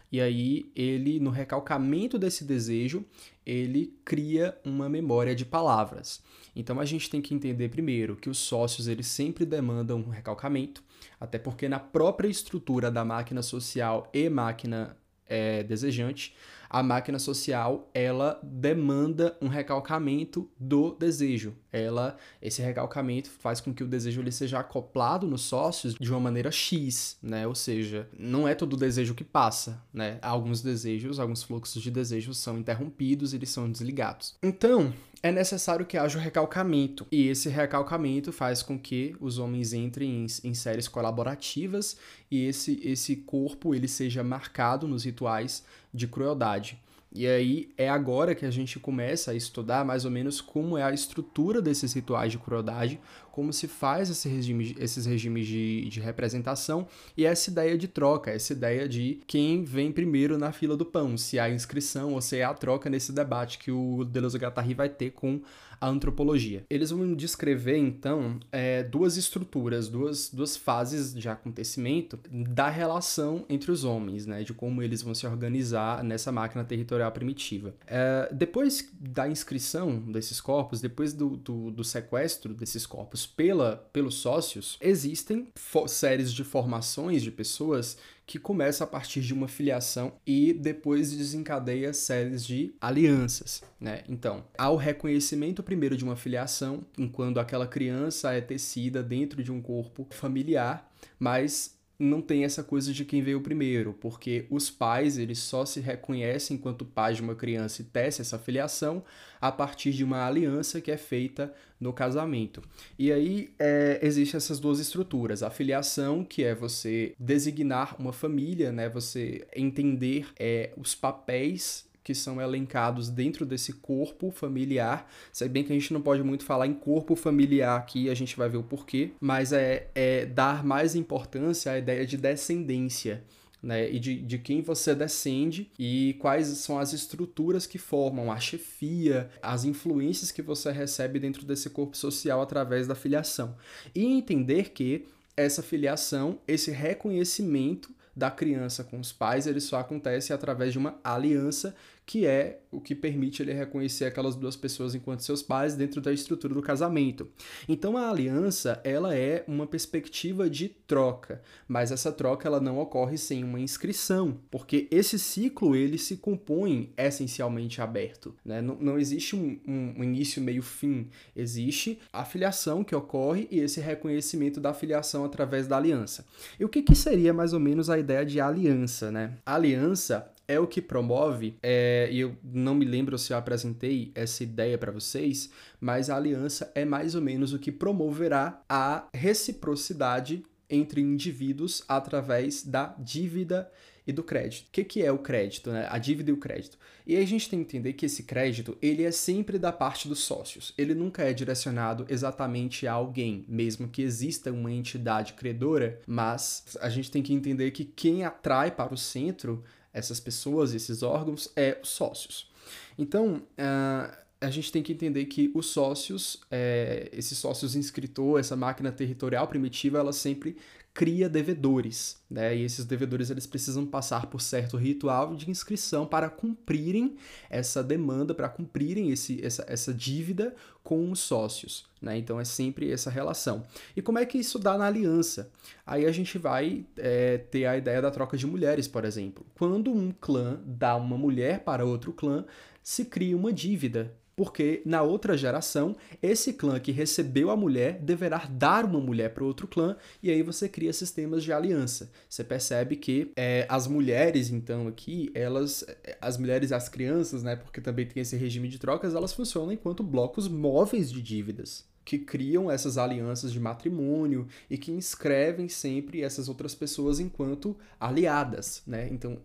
e aí ele no recalcamento desse desejo, ele cria uma memória de palavras. Então a gente tem que entender primeiro que os sócios eles sempre demandam um recalcamento, até porque na própria estrutura da máquina social e máquina é, desejante, a máquina social ela demanda um recalcamento do desejo. Ela, esse recalcamento faz com que o desejo ele seja acoplado nos sócios de uma maneira X, né? Ou seja, não é todo desejo que passa, né? Alguns desejos, alguns fluxos de desejos são interrompidos, eles são desligados. Então, é necessário que haja o recalcamento. E esse recalcamento faz com que os homens entrem em, em, séries colaborativas e esse, esse corpo ele seja marcado nos rituais de crueldade. E aí é agora que a gente começa a estudar mais ou menos como é a estrutura desses rituais de crueldade, como se faz esse regime, esses regimes de, de representação e essa ideia de troca, essa ideia de quem vem primeiro na fila do pão, se há inscrição ou se a troca nesse debate que o Deleuze Guattari vai ter com a antropologia. Eles vão descrever, então, é, duas estruturas, duas, duas fases de acontecimento da relação entre os homens, né, de como eles vão se organizar nessa máquina territorial primitiva. É, depois da inscrição desses corpos, depois do, do, do sequestro desses corpos pela, pelos sócios, existem séries de formações de pessoas que começa a partir de uma filiação e depois desencadeia séries de alianças, né? Então, há o reconhecimento primeiro de uma filiação, enquanto aquela criança é tecida dentro de um corpo familiar, mas não tem essa coisa de quem veio primeiro, porque os pais eles só se reconhecem enquanto pais de uma criança e tecem essa filiação a partir de uma aliança que é feita no casamento. E aí é, existem essas duas estruturas: a filiação, que é você designar uma família, né? Você entender é, os papéis que são elencados dentro desse corpo familiar. Se bem que a gente não pode muito falar em corpo familiar aqui, a gente vai ver o porquê, mas é, é dar mais importância à ideia de descendência. Né, e de, de quem você descende e quais são as estruturas que formam a chefia, as influências que você recebe dentro desse corpo social através da filiação. E entender que essa filiação, esse reconhecimento da criança com os pais, ele só acontece através de uma aliança que é o que permite ele reconhecer aquelas duas pessoas enquanto seus pais dentro da estrutura do casamento. Então a aliança, ela é uma perspectiva de troca, mas essa troca ela não ocorre sem uma inscrição, porque esse ciclo ele se compõe essencialmente aberto, né? não, não existe um, um, início, meio, fim, existe a filiação que ocorre e esse reconhecimento da filiação através da aliança. E o que, que seria mais ou menos a ideia de aliança, né? A aliança é o que promove, é, e eu não me lembro se eu apresentei essa ideia para vocês, mas a aliança é mais ou menos o que promoverá a reciprocidade entre indivíduos através da dívida e do crédito. O que, que é o crédito, né? A dívida e o crédito. E a gente tem que entender que esse crédito, ele é sempre da parte dos sócios. Ele nunca é direcionado exatamente a alguém, mesmo que exista uma entidade credora, mas a gente tem que entender que quem atrai para o centro essas pessoas, esses órgãos, é os sócios. Então, uh, a gente tem que entender que os sócios, é, esses sócios inscritor, essa máquina territorial primitiva, ela sempre cria devedores, né? E esses devedores eles precisam passar por certo ritual de inscrição para cumprirem essa demanda, para cumprirem esse, essa, essa dívida com os sócios, né? Então é sempre essa relação. E como é que isso dá na aliança? Aí a gente vai é, ter a ideia da troca de mulheres, por exemplo. Quando um clã dá uma mulher para outro clã, se cria uma dívida porque na outra geração, esse clã que recebeu a mulher deverá dar uma mulher para outro clã, e aí você cria sistemas de aliança. Você percebe que é, as mulheres, então, aqui, elas, as mulheres e as crianças, né, porque também tem esse regime de trocas, elas funcionam enquanto blocos móveis de dívidas que criam essas alianças de matrimônio e que inscrevem sempre essas outras pessoas enquanto aliadas, né? Então,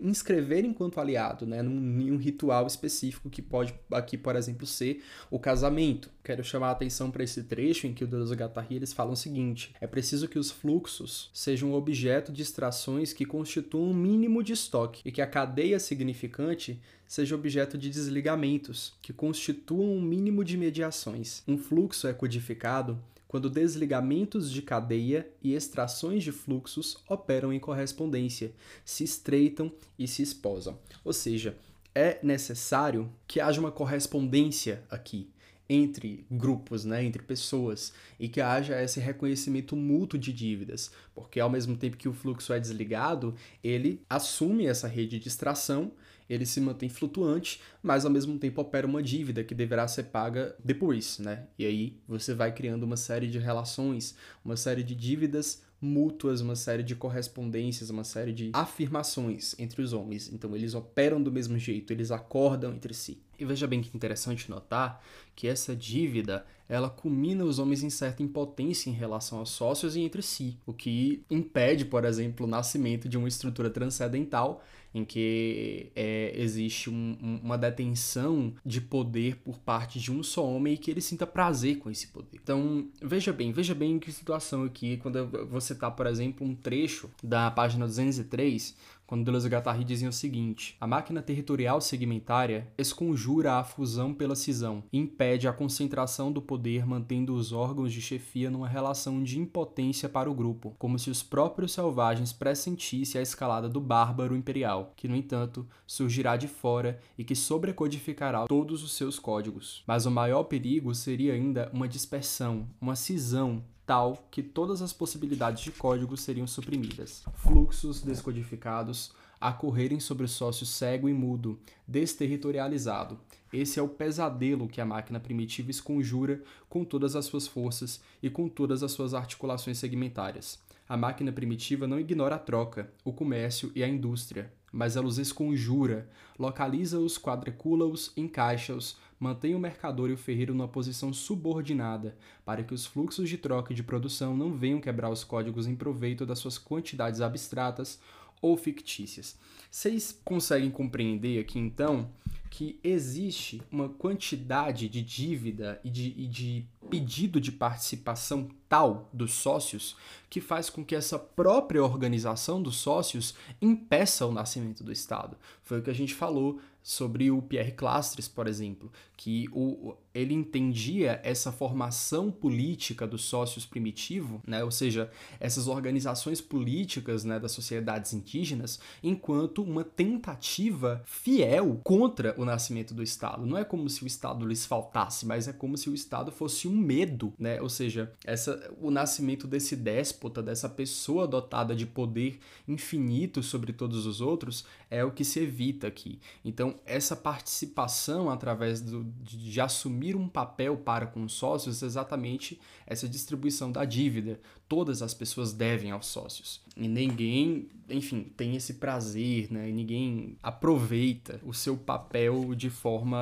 inscrever enquanto aliado, né? Num, num ritual específico que pode aqui, por exemplo, ser o casamento. Quero chamar a atenção para esse trecho em que o Deleuze e Guattari eles falam o seguinte: é preciso que os fluxos sejam objeto de extrações que constituam um mínimo de estoque e que a cadeia significante seja objeto de desligamentos, que constituam um mínimo de mediações. Um fluxo é codificado quando desligamentos de cadeia e extrações de fluxos operam em correspondência, se estreitam e se esposam. Ou seja, é necessário que haja uma correspondência aqui entre grupos, né, entre pessoas, e que haja esse reconhecimento mútuo de dívidas, porque ao mesmo tempo que o fluxo é desligado, ele assume essa rede de extração ele se mantém flutuante, mas ao mesmo tempo opera uma dívida que deverá ser paga depois, né? E aí você vai criando uma série de relações, uma série de dívidas mútuas, uma série de correspondências, uma série de afirmações entre os homens. Então eles operam do mesmo jeito, eles acordam entre si. E veja bem que interessante notar que essa dívida, ela culmina os homens em certa impotência em relação aos sócios e entre si, o que impede, por exemplo, o nascimento de uma estrutura transcendental em que é, existe um, um, uma detenção de poder por parte de um só homem e que ele sinta prazer com esse poder. Então, veja bem, veja bem que situação aqui, quando você tá, por exemplo, um trecho da página 203, quando Deleuze e Guattari o seguinte: a máquina territorial segmentária esconjura a fusão pela cisão impede a concentração do poder, mantendo os órgãos de chefia numa relação de impotência para o grupo, como se os próprios selvagens pressentissem a escalada do bárbaro imperial, que, no entanto, surgirá de fora e que sobrecodificará todos os seus códigos. Mas o maior perigo seria ainda uma dispersão, uma cisão tal que todas as possibilidades de código seriam suprimidas. Fluxos descodificados a correrem sobre o sócio cego e mudo, desterritorializado. Esse é o pesadelo que a máquina primitiva esconjura com todas as suas forças e com todas as suas articulações segmentárias. A máquina primitiva não ignora a troca, o comércio e a indústria, mas ela os esconjura, localiza-os, quadricula-os, encaixa-os, mantém o mercador e o ferreiro numa posição subordinada, para que os fluxos de troca e de produção não venham quebrar os códigos em proveito das suas quantidades abstratas ou fictícias. Vocês conseguem compreender aqui então que existe uma quantidade de dívida e de, e de pedido de participação tal dos sócios que faz com que essa própria organização dos sócios impeça o nascimento do Estado. Foi o que a gente falou sobre o Pierre Clastres, por exemplo, que o, ele entendia essa formação política dos sócios primitivo, né, ou seja, essas organizações políticas né, das sociedades indígenas, enquanto uma tentativa fiel contra o nascimento do Estado. Não é como se o Estado lhes faltasse, mas é como se o Estado fosse um medo, né? ou seja, essa, o nascimento desse déspota, dessa pessoa dotada de poder infinito sobre todos os outros, é o que se evita aqui. Então, essa participação através do, de, de assumir um papel para com os sócios é exatamente essa distribuição da dívida. Todas as pessoas devem aos sócios. E ninguém, enfim, tem esse prazer, né? Ninguém aproveita o seu papel de forma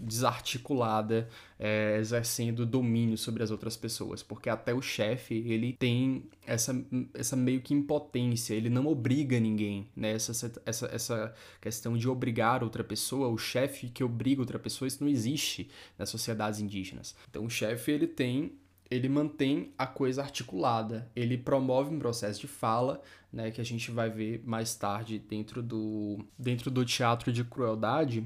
desarticulada, é, exercendo domínio sobre as outras pessoas. Porque até o chefe, ele tem essa, essa meio que impotência, ele não obriga ninguém, né? Essa, essa, essa questão de obrigar outra pessoa, o chefe que obriga outra pessoa, isso não existe nas sociedades indígenas. Então o chefe, ele tem ele mantém a coisa articulada, ele promove um processo de fala, né, que a gente vai ver mais tarde dentro do, dentro do teatro de crueldade,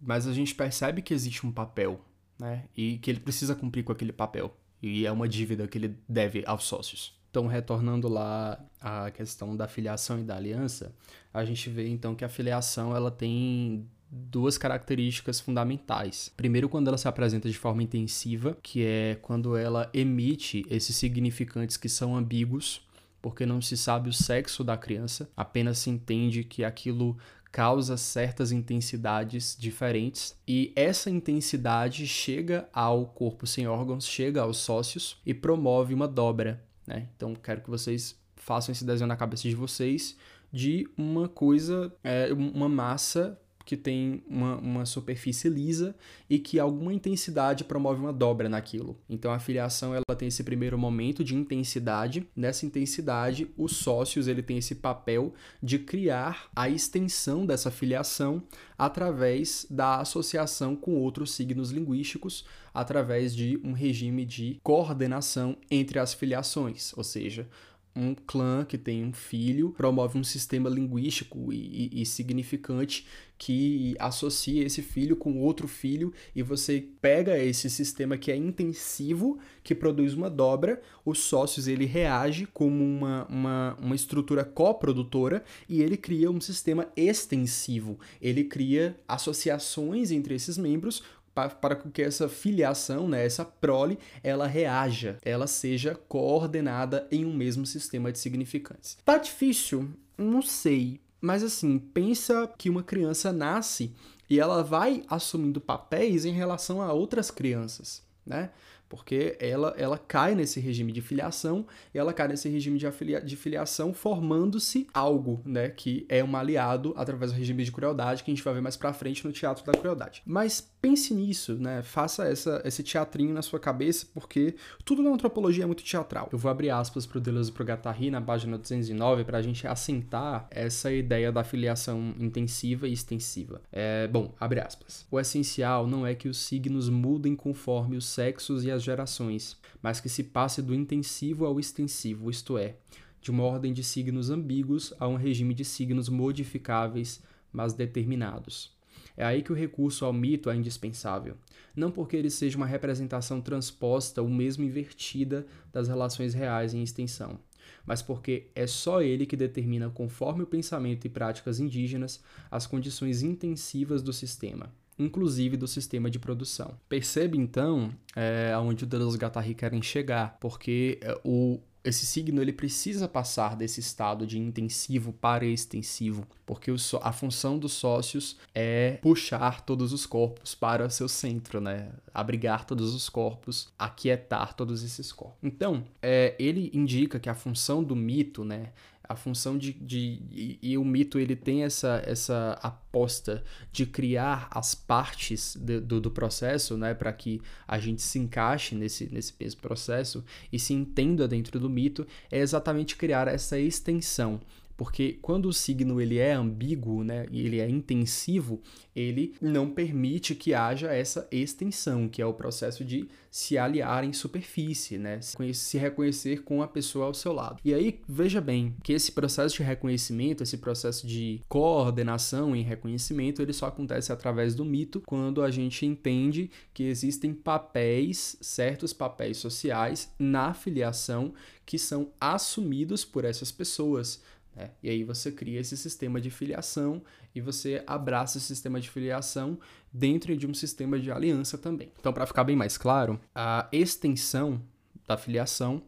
mas a gente percebe que existe um papel, né, e que ele precisa cumprir com aquele papel, e é uma dívida que ele deve aos sócios. Então, retornando lá à questão da filiação e da aliança, a gente vê então que a filiação ela tem duas características fundamentais. Primeiro, quando ela se apresenta de forma intensiva, que é quando ela emite esses significantes que são ambíguos, porque não se sabe o sexo da criança, apenas se entende que aquilo causa certas intensidades diferentes e essa intensidade chega ao corpo sem órgãos, chega aos sócios e promove uma dobra. Né? Então, quero que vocês façam esse desenho na cabeça de vocês de uma coisa, é, uma massa que tem uma, uma superfície lisa e que alguma intensidade promove uma dobra naquilo. Então a filiação ela tem esse primeiro momento de intensidade. Nessa intensidade, os sócios ele tem esse papel de criar a extensão dessa filiação através da associação com outros signos linguísticos, através de um regime de coordenação entre as filiações, ou seja, um clã que tem um filho promove um sistema linguístico e, e, e, significante que associa esse filho com outro filho e você pega esse sistema que é intensivo, que produz uma dobra, os sócios ele reage como uma, uma, uma estrutura coprodutora e ele cria um sistema extensivo. Ele cria associações entre esses membros para que essa filiação, né, essa prole, ela reaja, ela seja coordenada em um mesmo sistema de significantes. Tá difícil? Não sei. Mas assim, pensa que uma criança nasce e ela vai assumindo papéis em relação a outras crianças, né? Porque ela, ela cai nesse regime de filiação e ela cai nesse regime de, afilia, de filiação formando-se algo, né, que é um aliado através do regime de crueldade que a gente vai ver mais pra frente no Teatro da Crueldade. Mas pense nisso, né, faça essa, esse teatrinho na sua cabeça, porque tudo na antropologia é muito teatral. Eu vou abrir aspas pro Deleuze e pro Guattari na página 209 pra gente assentar essa ideia da filiação intensiva e extensiva. É, bom, abre aspas. O essencial não é que os signos mudem conforme os sexos e as gerações, mas que se passe do intensivo ao extensivo, isto é, de uma ordem de signos ambíguos a um regime de signos modificáveis, mas determinados. É aí que o recurso ao mito é indispensável, não porque ele seja uma representação transposta ou mesmo invertida das relações reais em extensão, mas porque é só ele que determina, conforme o pensamento e práticas indígenas, as condições intensivas do sistema, inclusive do sistema de produção. Percebe então é, aonde o Deleuze Guattari querem chegar, porque é, o, esse signo ele precisa passar desse estado de intensivo para extensivo, porque a função dos sócios é puxar todos os corpos para seu centro, né? Abrigar todos os corpos, aquietar todos esses corpos. Então, é, ele indica que a função do mito, né, a função de, de e, e, o mito ele tem essa, essa aposta de criar as partes de, do, do processo, né, para que a gente se encaixe nesse, nesse mesmo processo e se entenda dentro do mito, é exatamente criar essa extensão porque quando o signo ele é ambíguo, né, ele é intensivo, ele não permite que haja essa extensão, que é o processo de se aliar em superfície, né, se reconhecer com a pessoa ao seu lado. E aí, veja bem, que esse processo de reconhecimento, esse processo de coordenação em reconhecimento, ele só acontece através do mito, quando a gente entende que existem papéis, certos papéis sociais na filiação que são assumidos por essas pessoas né? E aí você cria esse sistema de filiação e você abraça esse sistema de filiação dentro de um sistema de aliança também. Então, para ficar bem mais claro, a extensão da filiação,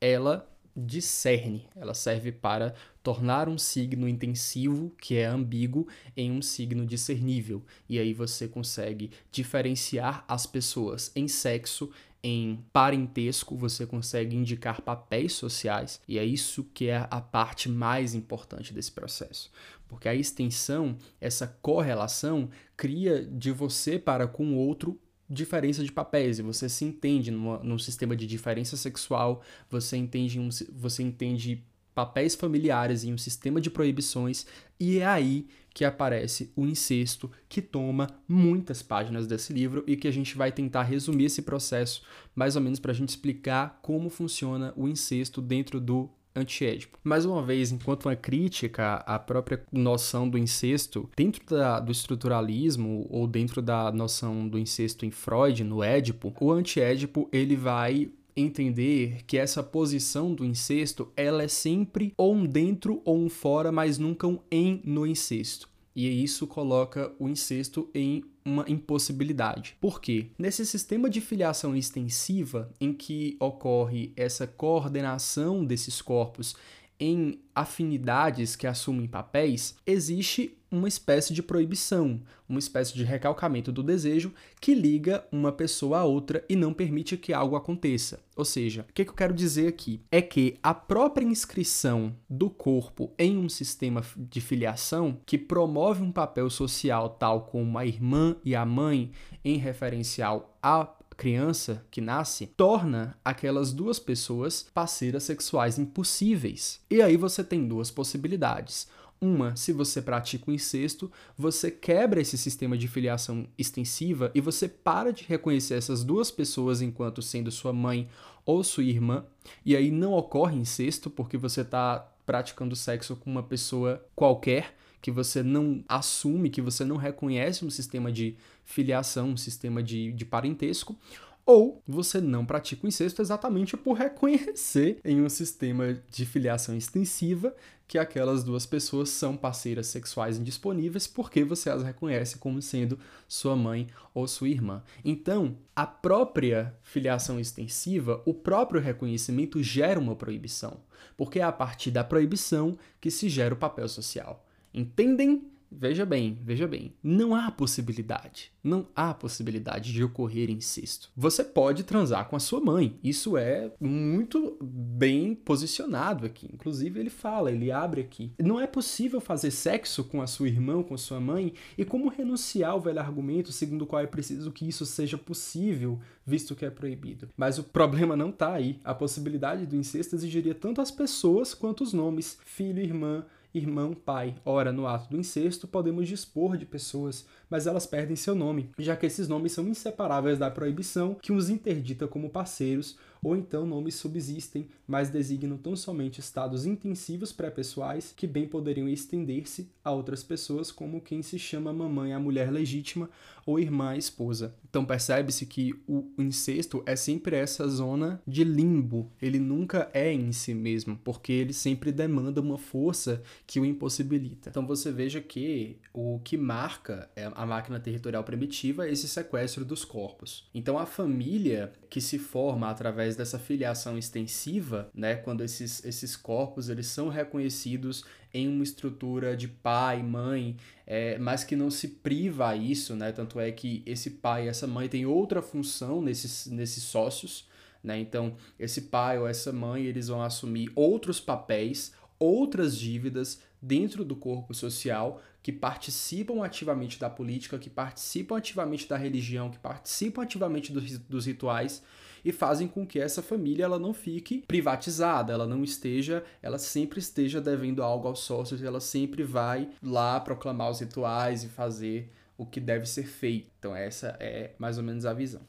ela discerne, ela serve para tornar um signo intensivo, que é ambíguo, em um signo discernível. E aí você consegue diferenciar as pessoas em sexo, em parentesco, você consegue indicar papéis sociais, e é isso que é a parte mais importante desse processo. Porque a extensão, essa correlação, cria de você para com o outro diferença de papéis e você se entende numa, num sistema de diferença sexual, você entende, um, você entende papéis familiares em um sistema de proibições, e é aí que aparece o incesto, que toma muitas páginas desse livro e que a gente vai tentar resumir esse processo, mais ou menos para a gente explicar como funciona o incesto dentro do antiédipo. Mais uma vez, enquanto uma crítica à própria noção do incesto, dentro da, do estruturalismo ou dentro da noção do incesto em Freud, no Édipo, o antiédipo ele vai entender que essa posição do incesto ela é sempre ou um dentro ou um fora, mas nunca um em no incesto. E isso coloca o incesto em uma impossibilidade. Por quê? Nesse sistema de filiação extensiva, em que ocorre essa coordenação desses corpos em afinidades que assumem papéis, existe uma espécie de proibição, uma espécie de recalcamento do desejo que liga uma pessoa a outra e não permite que algo aconteça. Ou seja, o que, eu quero dizer aqui é que a própria inscrição do corpo em um sistema de filiação que promove um papel social tal como a irmã e a mãe em referencial à criança que nasce torna aquelas duas pessoas parceiras sexuais impossíveis. E aí você tem duas possibilidades uma, se você pratica o incesto, você quebra esse sistema de filiação extensiva e você para de reconhecer essas duas pessoas enquanto sendo sua mãe ou sua irmã, e aí não ocorre incesto porque você está praticando sexo com uma pessoa qualquer que você não assume, que você não reconhece um sistema de filiação, um sistema de, de parentesco, ou você não pratica o incesto exatamente por reconhecer em um sistema de filiação extensiva que aquelas duas pessoas são parceiras sexuais indisponíveis porque você as reconhece como sendo sua mãe ou sua irmã. Então, a própria filiação extensiva, o próprio reconhecimento gera uma proibição, porque é a partir da proibição que se gera o papel social. Entendem Veja bem, veja bem, não há possibilidade, não há possibilidade de ocorrer incesto. Você pode transar com a sua mãe, isso é muito bem posicionado aqui. Inclusive ele fala, ele abre aqui. Não é possível fazer sexo com a sua irmã, com a sua mãe, e como renunciar ao velho argumento segundo o qual é preciso que isso seja possível, visto que é proibido. Mas o problema não está aí. A possibilidade do incesto exigiria tanto as pessoas quanto os nomes, filho, irmã, irmão, pai. Ora, no ato do incesto, podemos dispor de pessoas, mas elas perdem seu nome, já que esses nomes são inseparáveis da proibição que os interdita como parceiros ou então nomes subsistem, mas designam tão somente estados intensivos pré-pessoais que bem poderiam estender-se a outras pessoas, como quem se chama mamãe a mulher legítima ou irmã esposa. Então percebe-se que o incesto é sempre essa zona de limbo, ele nunca é em si mesmo, porque ele sempre demanda uma força que o impossibilita. Então você veja que o que marca é a máquina territorial primitiva é esse sequestro dos corpos. Então a família que se forma através dessa filiação extensiva, né, quando esses, esses corpos eles são reconhecidos em uma estrutura de pai, mãe, é, mas que não se priva a isso, né? Tanto é que esse pai e essa mãe têm outra função nesses, nesses sócios, né? Então, esse pai ou essa mãe, eles vão assumir outros papéis, outras dívidas dentro do corpo social que participam ativamente da política, que participam ativamente da religião, que participam ativamente dos, dos rituais e fazem com que essa família ela não fique privatizada, ela não esteja, ela sempre esteja devendo algo aos sócios, ela sempre vai lá proclamar os rituais e fazer o que deve ser feito. Então, essa é mais ou menos a visão.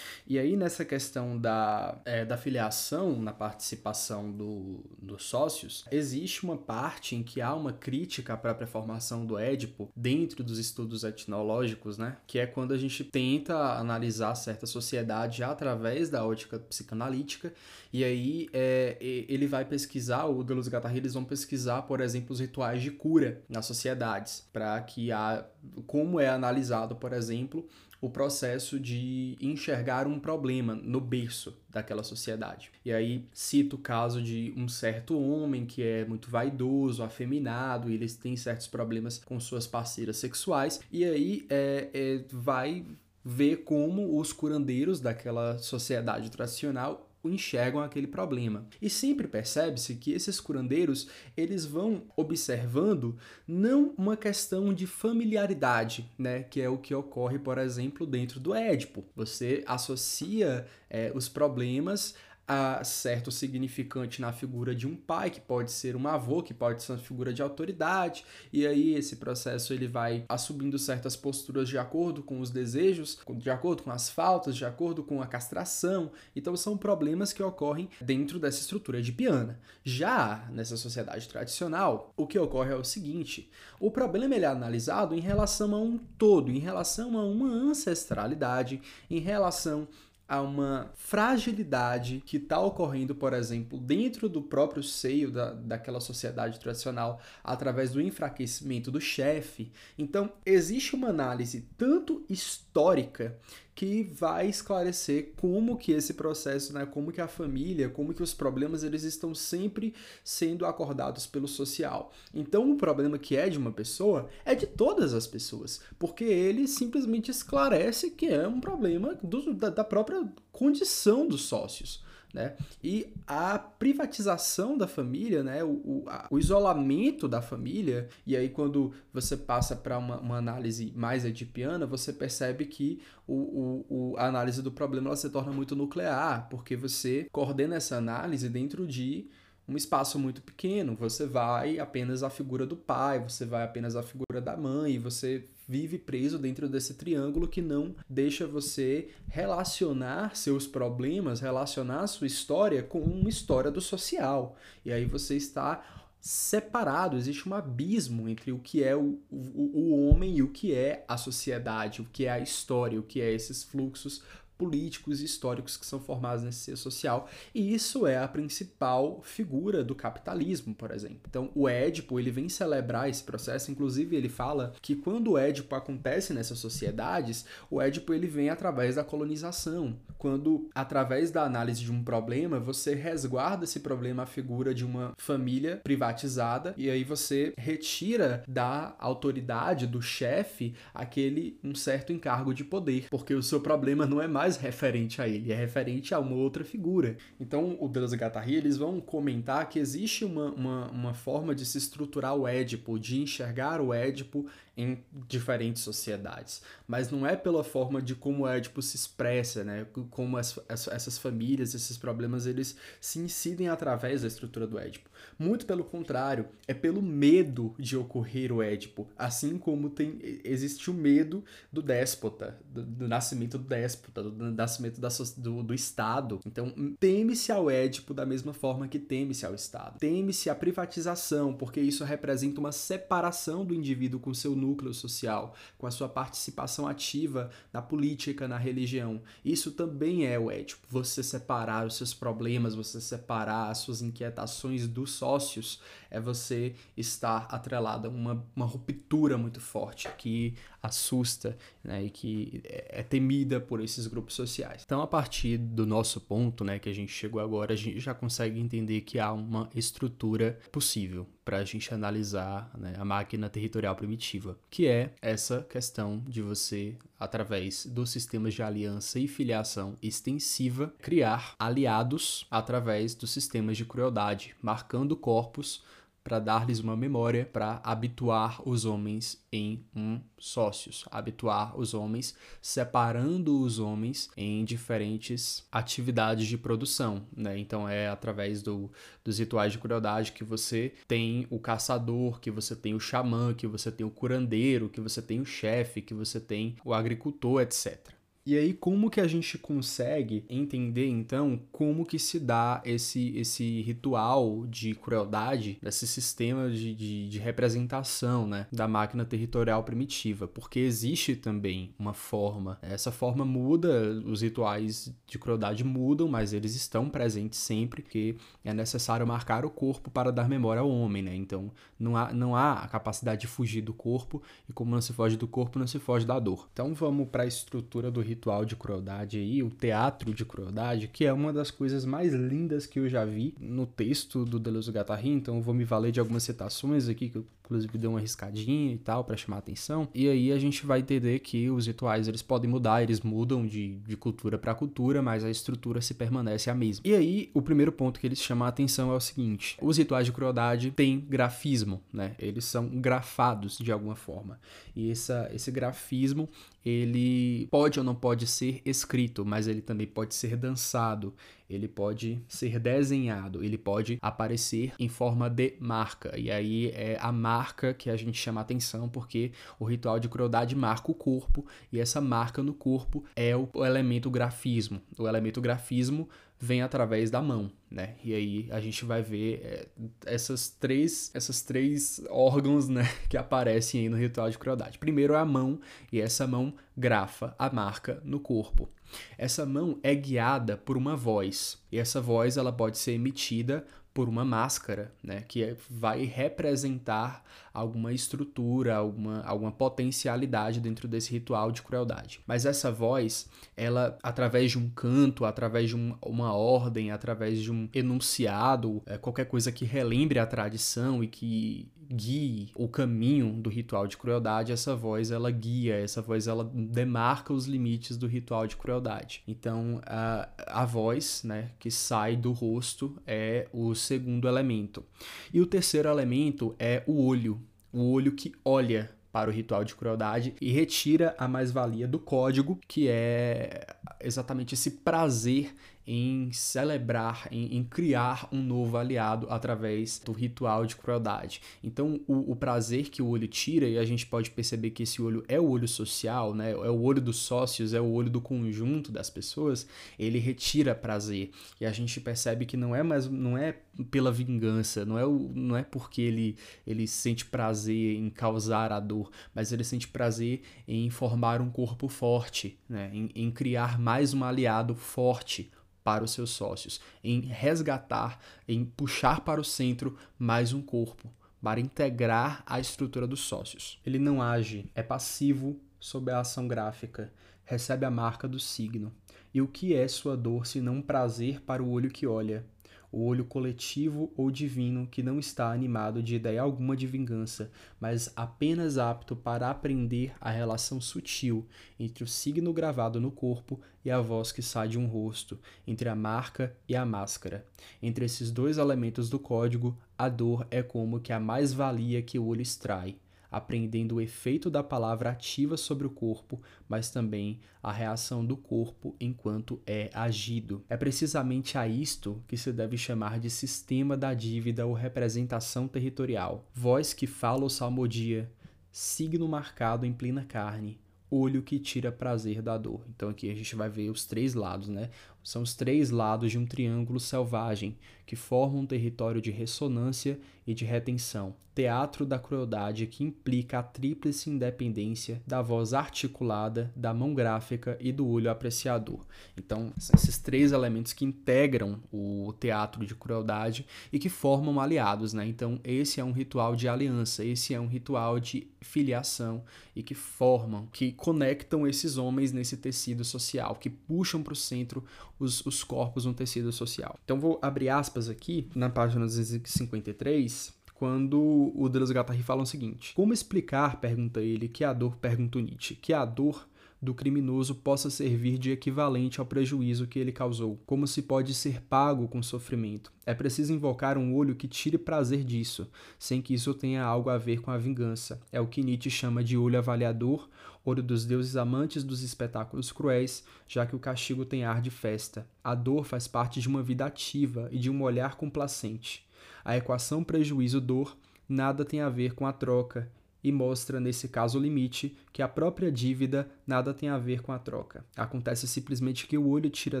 E aí, nessa questão da, é, da filiação na participação do, dos sócios, existe uma parte em que há uma crítica à própria formação do Édipo dentro dos estudos etnológicos, né? Que é quando a gente tenta analisar certa sociedade através da ótica psicanalítica, e aí é, ele vai pesquisar, o Deleuze e Guattari, eles vão pesquisar, por exemplo, os rituais de cura nas sociedades, para que a como é analisado, por exemplo, o processo de enxergar um problema no berço daquela sociedade. E aí cito o caso de um certo homem que é muito vaidoso, afeminado, e eles têm certos problemas com suas parceiras sexuais, e aí é, é, vai ver como os curandeiros daquela sociedade tradicional enxergam aquele problema. E sempre percebe-se que esses curandeiros, eles vão observando não uma questão de familiaridade, né, que é o que ocorre, por exemplo, dentro do Édipo. Você associa é, os problemas a certo significante na figura de um pai, que pode ser um avô, que pode ser uma figura de autoridade, e aí esse processo ele vai assumindo certas posturas de acordo com os desejos, de acordo com as faltas, de acordo com a castração. Então são problemas que ocorrem dentro dessa estrutura de piana. Já nessa sociedade tradicional, o que ocorre é o seguinte: o problema ele é analisado em relação a um todo, em relação a uma ancestralidade, em relação a uma fragilidade que está ocorrendo, por exemplo, dentro do próprio seio da, daquela sociedade tradicional, através do enfraquecimento do chefe. Então, existe uma análise tanto histórica que vai esclarecer como que esse processo, né, como que a família, como que os problemas eles estão sempre sendo acordados pelo social. Então o problema que é de uma pessoa é de todas as pessoas, porque ele simplesmente esclarece que é um problema do, da, da própria condição dos sócios. Né? E a privatização da família, né? o, o, a, o isolamento da família, e aí quando você passa para uma, uma, análise mais edipiana, você percebe que o, o, a análise do problema ela se torna muito nuclear, porque você coordena essa análise dentro de um espaço muito pequeno. Você vai apenas à figura do pai, você vai apenas à figura da mãe, você vive preso dentro desse triângulo que não deixa você relacionar seus problemas, relacionar sua história com uma história do social. E aí você está separado, existe um abismo entre o que é o, o, o homem e o que é a sociedade, o que é a história, o que é esses fluxos políticos e históricos que são formados nesse ser social, e isso é a principal figura do capitalismo, por exemplo. Então, o Édipo, ele vem celebrar esse processo, inclusive ele fala que quando o Édipo acontece nessas sociedades, o Édipo ele vem através da colonização, quando através da análise de um problema, você resguarda esse problema à figura de uma família privatizada e aí você retira da autoridade do chefe aquele um certo encargo de poder, porque o seu problema não é mais mais referente a ele, é referente a uma outra figura. Então, o Deleuze e Guattari, eles vão comentar que existe uma, uma, uma forma de se estruturar o Édipo, de enxergar o Édipo em diferentes sociedades. Mas não é pela forma de como o Édipo se expressa, né? Como as, as, essas famílias, esses problemas, eles se incidem através da estrutura do Édipo. Muito pelo contrário, é pelo medo de ocorrer o Édipo. Assim como tem, existe o medo do déspota, do, do nascimento do déspota, do, do nascimento da, do, do Estado. Então, teme-se ao Édipo da mesma forma que teme-se ao Estado. Teme-se a privatização, porque isso representa uma separação do indivíduo com seu núcleo social, com a sua participação ativa na política, na religião. Isso também é o ético. Você separar os seus problemas, você separar as suas inquietações dos sócios, é você estar atrelado a uma, uma ruptura muito forte que assusta né, e que é, é temida por esses grupos sociais. Então, a partir do nosso ponto, né, que a gente chegou agora, a gente já consegue entender que há uma estrutura possível para a gente analisar né, a máquina territorial primitiva, que é essa questão de você, através dos sistemas de aliança e filiação extensiva, criar aliados através dos sistemas de crueldade, marcando corpos para dar-lhes uma memória, para habituar os homens em um sócios, habituar os homens, separando os homens em diferentes atividades de produção, né? Então é através do, dos rituais de crueldade que você tem o caçador, que você tem o xamã, que você tem o curandeiro, que você tem o chefe, que você tem o agricultor, etc. E aí, como que a gente consegue entender, então, como que se dá esse, esse ritual de crueldade, desse sistema de, de, de, representação né, da máquina territorial primitiva? Porque existe também uma forma, essa forma muda, os rituais de crueldade mudam, mas eles estão presentes sempre, porque é necessário marcar o corpo para dar memória ao homem, né? Então, não há, não há a capacidade de fugir do corpo, e como não se foge do corpo, não se foge da dor. Então, vamos para a estrutura do ritual ritual de crueldade aí, o teatro de crueldade, que é uma das coisas mais lindas que eu já vi no texto do Deleuze Guattari, então eu vou me valer de algumas citações aqui que eu inclusive deu uma riscadinha e tal para chamar atenção. E aí a gente vai entender que os rituais eles podem mudar, eles mudam de, de cultura para cultura, mas a estrutura se permanece a mesma. E aí o primeiro ponto que eles chamam a atenção é o seguinte: os rituais de crueldade têm grafismo, né? Eles são grafados de alguma forma. E essa, esse grafismo ele pode ou não pode ser escrito, mas ele também pode ser dançado, ele pode ser desenhado, ele pode aparecer em forma de marca. E aí é a marca que a gente chama atenção, porque o ritual de crueldade marca o corpo, e essa marca no corpo é o elemento grafismo. O elemento grafismo vem através da mão, né? E aí a gente vai ver é, essas três, essas três órgãos, né, (laughs) que aparecem aí no ritual de crueldade. Primeiro é a mão e essa mão grafa a marca no corpo. Essa mão é guiada por uma voz e essa voz ela pode ser emitida por uma máscara, né, que é, vai representar alguma estrutura, alguma, alguma potencialidade dentro desse ritual de crueldade. Mas essa voz, ela, através de um canto, através de um, uma ordem, através de um enunciado, é, qualquer coisa que relembre a tradição e que guie o caminho do ritual de crueldade, essa voz ela guia, essa voz ela demarca os limites do ritual de crueldade. Então, a, a voz, né, que sai do rosto é o segundo elemento. E o terceiro elemento é o olho, o olho que olha para o ritual de crueldade e retira a mais-valia do código, que é exatamente esse prazer em celebrar, em, em, criar um novo aliado através do ritual de crueldade. Então, o, o, prazer que o olho tira, e a gente pode perceber que esse olho é o olho social, né? é o olho dos sócios, é o olho do conjunto das pessoas, ele retira prazer. E a gente percebe que não é mais não é pela vingança, não é, o, não é porque ele, ele sente prazer em causar a dor, mas ele sente prazer em formar um corpo forte, né? em, em criar mais um aliado forte para os seus sócios, em resgatar, em puxar para o centro mais um corpo, para integrar a estrutura dos sócios. Ele não age, é passivo sob a ação gráfica, recebe a marca do signo. E o que é sua dor se não um prazer para o olho que olha? O olho coletivo ou divino que não está animado de ideia alguma de vingança, mas apenas apto para aprender a relação sutil entre o signo gravado no corpo e a voz que sai de um rosto, entre a marca e a máscara. Entre esses dois elementos do código, a dor é como que a mais-valia que o olho extrai aprendendo o efeito da palavra ativa sobre o corpo, mas também a reação do corpo enquanto é agido. É precisamente a isto que se deve chamar de sistema da dívida ou representação territorial. Voz que fala ou salmodia, signo marcado em plena carne, olho que tira prazer da dor. Então aqui a gente vai ver os três lados, né? São os três lados de um triângulo selvagem que formam um território de ressonância e de retenção. Teatro da crueldade que implica a tríplice independência da voz articulada, da mão gráfica e do olho apreciador. Então, esses três elementos que integram o teatro de crueldade e que formam aliados, né? Então, esse é um ritual de aliança, esse é um ritual de filiação e que formam, que conectam esses homens nesse tecido social, que puxam para o centro os, os corpos no tecido social. Então vou abrir aspas aqui na página 253, quando o Deleuze Guattari fala o seguinte: Como explicar, pergunta ele, que a dor, pergunta Nietzsche, que a dor do criminoso possa servir de equivalente ao prejuízo que ele causou. Como se pode ser pago com sofrimento? É preciso invocar um olho que tire prazer disso, sem que isso tenha algo a ver com a vingança. É o que Nietzsche chama de olho avaliador, olho dos deuses amantes dos espetáculos cruéis, já que o castigo tem ar de festa. A dor faz parte de uma vida ativa e de um olhar complacente. A equação prejuízo-dor nada tem a ver com a troca, e mostra, nesse caso limite, que a própria dívida nada tem a ver com a troca. Acontece simplesmente que o olho tira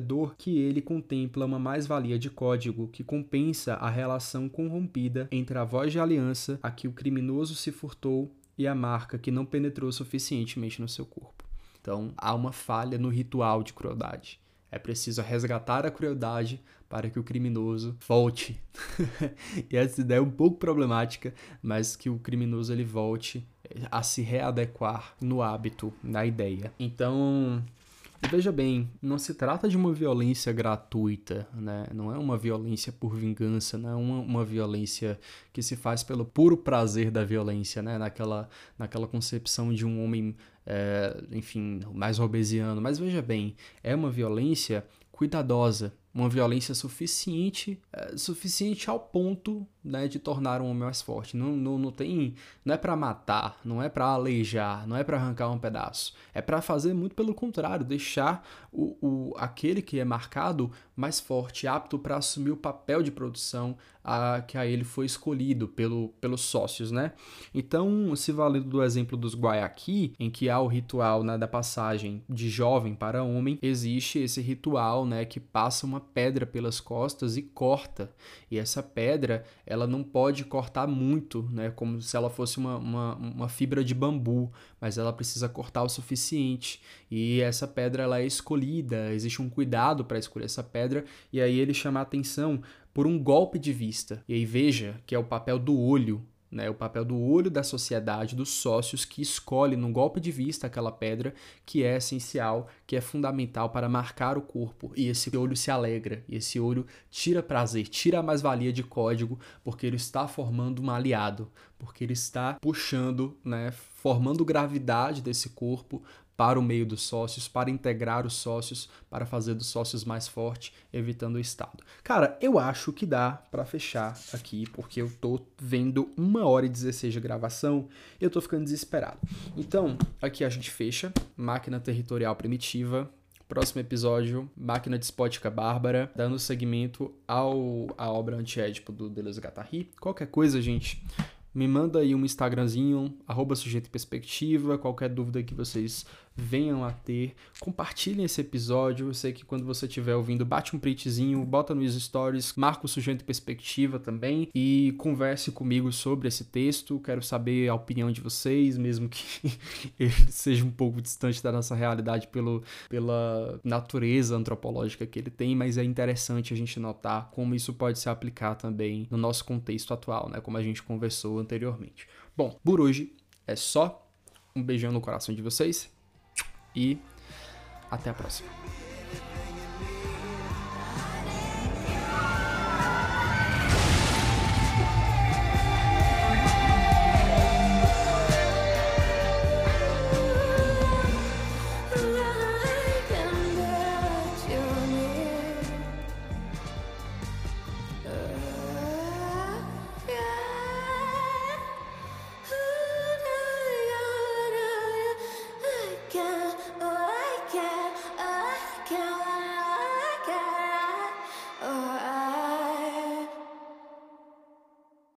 dor que ele contempla uma mais-valia de código que compensa a relação corrompida entre a voz de aliança a que o criminoso se furtou e a marca que não penetrou suficientemente no seu corpo. Então, há uma falha no ritual de crueldade. É preciso resgatar a crueldade para que o criminoso volte. (laughs) e essa ideia é um pouco problemática, mas que o criminoso ele volte a se readequar no hábito, na ideia. Então, veja bem, não se trata de uma violência gratuita, né? Não é uma violência por vingança, não é uma, uma violência que se faz pelo puro prazer da violência, né? Naquela, naquela concepção de um homem, é, enfim, mais obesiano. Mas veja bem, é uma violência cuidadosa, uma violência suficiente, é, suficiente ao ponto né, de tornar um homem mais forte. Não, não, não tem, não é para matar, não é para aleijar, não é para arrancar um pedaço. É para fazer muito pelo contrário, deixar o, o aquele que é marcado mais forte, apto para assumir o papel de produção a, que a ele foi escolhido pelo, pelos sócios, né? Então, se valendo do exemplo dos Guayaqui, em que há o ritual né, da passagem de jovem para homem, existe esse ritual, né, que passa uma pedra pelas costas e corta. E essa pedra, ela não pode cortar muito, né? Como se ela fosse uma, uma, uma fibra de bambu, mas ela precisa cortar o suficiente. E essa pedra, ela é escolhida, existe um cuidado para escolher essa pedra, e aí ele chama a atenção por um golpe de vista. E aí veja que é o papel do olho né, o papel do olho da sociedade, dos sócios que escolhe no golpe de vista aquela pedra que é essencial, que é fundamental para marcar o corpo. E esse olho se alegra, e esse olho tira prazer, tira a mais-valia de código, porque ele está formando um aliado, porque ele está puxando, né, formando gravidade desse corpo para o meio dos sócios, para integrar os sócios, para fazer dos sócios mais forte, evitando o Estado. Cara, eu acho que dá para fechar aqui, porque eu tô vendo uma hora e 16 de gravação e eu tô ficando desesperado. Então, aqui a gente fecha, máquina territorial primitiva, Próximo episódio, Máquina Despótica Bárbara, dando seguimento ao, à obra Antiédipo do Deleuze Guattari. Qualquer coisa, gente, me manda aí um Instagramzinho, arroba sujeito perspectiva, qualquer dúvida que vocês venham a ter. Compartilhem esse episódio. Eu sei que quando você estiver ouvindo, bate um printzinho, bota nos stories, marca o sujeito perspectiva também e converse comigo sobre esse texto. Quero saber a opinião de vocês, mesmo que (laughs) ele seja um pouco distante da nossa realidade pelo, pela natureza antropológica que ele tem, mas é interessante a gente notar como isso pode se aplicar também no nosso contexto atual, né? Como a gente conversou anteriormente. Bom, por hoje é só. Um beijão no coração de vocês e até a próxima.